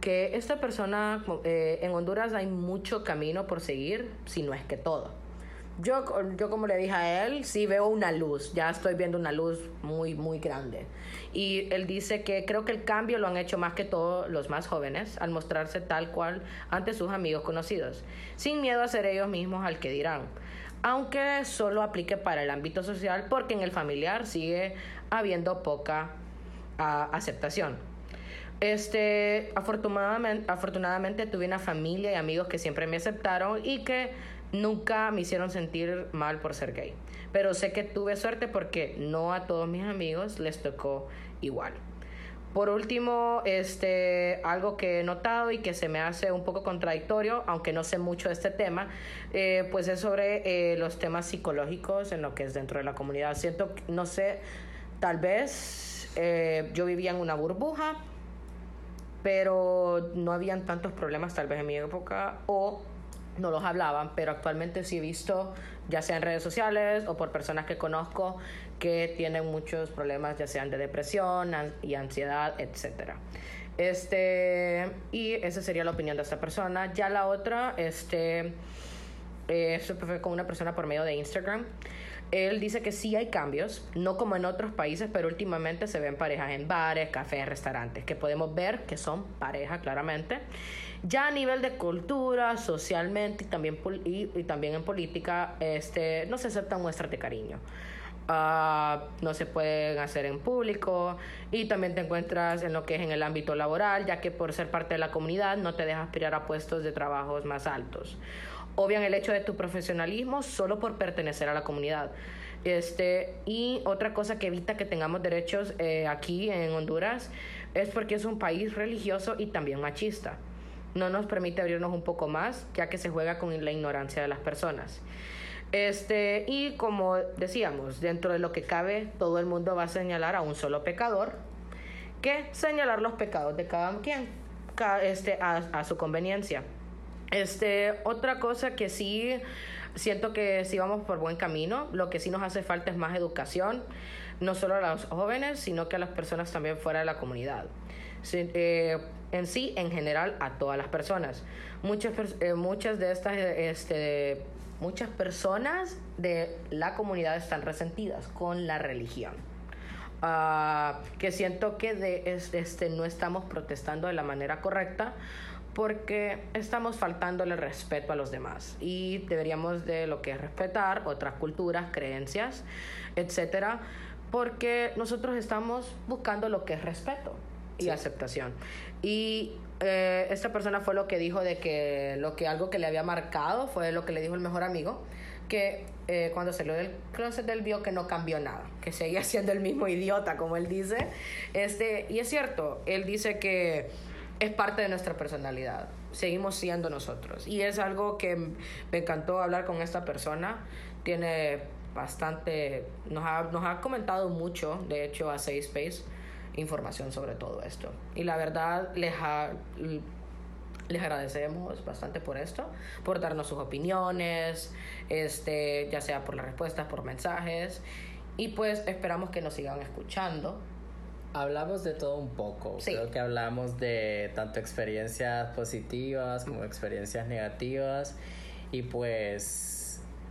A: que esta persona, eh, en Honduras hay mucho camino por seguir, si no es que todo. Yo, yo como le dije a él, sí veo una luz, ya estoy viendo una luz muy, muy grande. Y él dice que creo que el cambio lo han hecho más que todos los más jóvenes al mostrarse tal cual ante sus amigos conocidos, sin miedo a ser ellos mismos al que dirán. Aunque solo aplique para el ámbito social porque en el familiar sigue habiendo poca ah, aceptación. Este, afortunadamente, afortunadamente tuve una familia y amigos que siempre me aceptaron y que nunca me hicieron sentir mal por ser gay. Pero sé que tuve suerte porque no a todos mis amigos les tocó igual. Por último, este, algo que he notado y que se me hace un poco contradictorio, aunque no sé mucho de este tema, eh, pues es sobre eh, los temas psicológicos en lo que es dentro de la comunidad. Siento, no sé, tal vez eh, yo vivía en una burbuja pero no habían tantos problemas tal vez en mi época o no los hablaban, pero actualmente sí he visto, ya sea en redes sociales o por personas que conozco, que tienen muchos problemas, ya sean de depresión y ansiedad, etc. Este, y esa sería la opinión de esta persona. Ya la otra, este, eh, eso fue con una persona por medio de Instagram. Él dice que sí hay cambios, no como en otros países, pero últimamente se ven parejas en bares, cafés, restaurantes, que podemos ver que son pareja claramente. Ya a nivel de cultura, socialmente y también, y, también en política, este, no se aceptan muestras de cariño. Ah, no se pueden hacer en público y también te encuentras en lo que es en el ámbito laboral, ya que por ser parte de la comunidad no te dejas aspirar a puestos de trabajos más altos obvian el hecho de tu profesionalismo solo por pertenecer a la comunidad. Este, y otra cosa que evita que tengamos derechos eh, aquí en Honduras es porque es un país religioso y también machista. No nos permite abrirnos un poco más, ya que se juega con la ignorancia de las personas. Este, y como decíamos, dentro de lo que cabe, todo el mundo va a señalar a un solo pecador, que señalar los pecados de cada quien, este, a su conveniencia. Este, otra cosa que sí siento que sí vamos por buen camino. Lo que sí nos hace falta es más educación, no solo a los jóvenes, sino que a las personas también fuera de la comunidad. Eh, en sí, en general, a todas las personas. Muchas, eh, muchas de estas, este, muchas personas de la comunidad están resentidas con la religión. Ah, que siento que de, es- este, no estamos protestando de la manera correcta porque estamos faltándole respeto a los demás y deberíamos de lo que es respetar otras culturas, creencias, etcétera, porque nosotros estamos buscando lo que es respeto y
B: Sí.
A: aceptación. Y eh, esta persona fue lo que dijo de que lo que algo que le había marcado fue lo que le dijo el mejor amigo, que eh, cuando salió del closet él vio que no cambió nada, que seguía siendo el mismo idiota, como él dice. Este, y es cierto, él dice que es parte de nuestra personalidad, seguimos siendo nosotros. Y es algo que me encantó hablar con esta persona, tiene bastante, nos ha, nos ha comentado mucho, de hecho, a Safe Space información sobre todo esto. Y la verdad, les, ha- les agradecemos bastante por esto, por darnos sus opiniones, este, ya sea por las respuestas, por mensajes. Y pues esperamos que nos sigan escuchando.
B: Hablamos de todo un poco.
A: Sí.
B: Creo que hablamos de tanto experiencias positivas como experiencias negativas. Y pues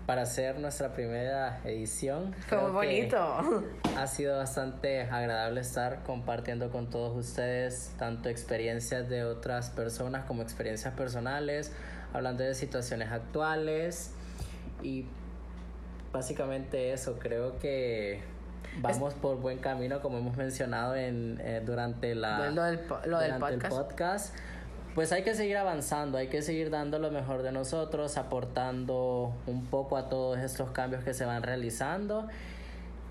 B: para hacer nuestra primera edición.
A: Fue muy bonito.
B: Ha sido bastante agradable estar compartiendo con todos ustedes tanto experiencias de otras personas como experiencias personales, hablando de situaciones actuales y básicamente eso, creo que vamos por buen camino como hemos mencionado en, eh, durante la
A: Lo del po- lo del
B: durante el
A: podcast.
B: podcast. Pues hay que seguir avanzando, hay que seguir dando lo mejor de nosotros, aportando un poco a todos estos cambios que se van realizando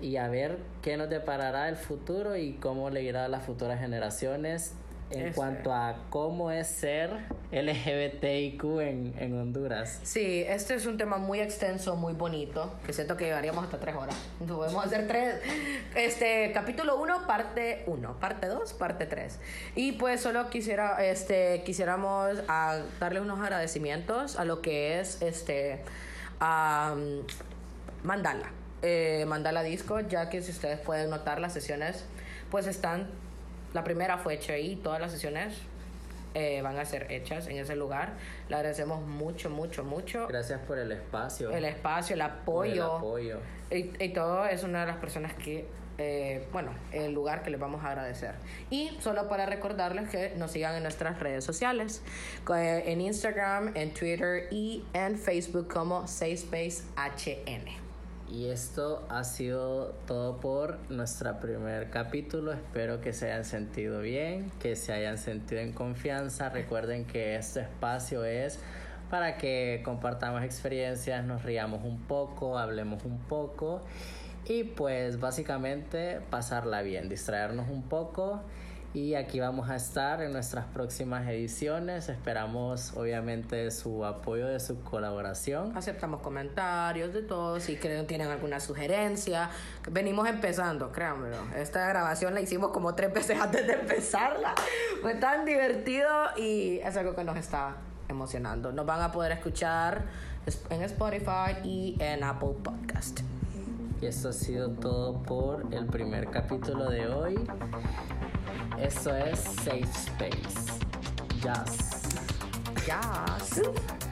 B: y a ver qué nos deparará el futuro y cómo le irá a las futuras generaciones en
A: Ese.
B: cuanto a cómo es ser LGBTIQ en, en Honduras.
A: Sí, este es un tema muy extenso, muy bonito, que siento que llevaríamos hasta tres horas. Podemos hacer tres. Este, capítulo 1, parte 1, parte 2, parte 3. Y pues solo quisiera, este, quisiéramos a darle unos agradecimientos a lo que es este am, Mandala. Eh, Mandala Disco, ya que si ustedes pueden notar las sesiones, pues están, la primera fue hecha ahí, todas las sesiones eh, van a ser hechas en ese lugar. Le agradecemos mucho, mucho, mucho
B: Gracias por el espacio.
A: el espacio, el
B: por el
A: apoyo.
B: apoyo.
A: Y, y todo es una de las personas que, eh, bueno, el lugar que les vamos a agradecer. Y solo para recordarles que nos sigan en nuestras redes sociales, eh, en Instagram, en Twitter y en Facebook como SafeSpaceHN.
B: Y esto ha sido todo por nuestro primer capítulo. Espero que se hayan sentido bien, que se hayan sentido en confianza. Recuerden que este espacio es para que compartamos experiencias, nos riamos un poco, hablemos un poco y pues básicamente pasarla bien, distraernos un poco. Y aquí vamos a estar en nuestras próximas ediciones. Esperamos obviamente su apoyo, de su colaboración.
A: Aceptamos comentarios de todos, si creen tienen alguna sugerencia. Venimos empezando, créanmelo. Esta grabación la hicimos como tres veces antes de empezarla. Fue tan divertido y es algo que nos está emocionando. Nos van a poder escuchar en Spotify y en Apple Podcast.
B: Y esto ha sido todo por el primer capítulo de hoy. Esto es Safe Space. Jazz.
A: Yes.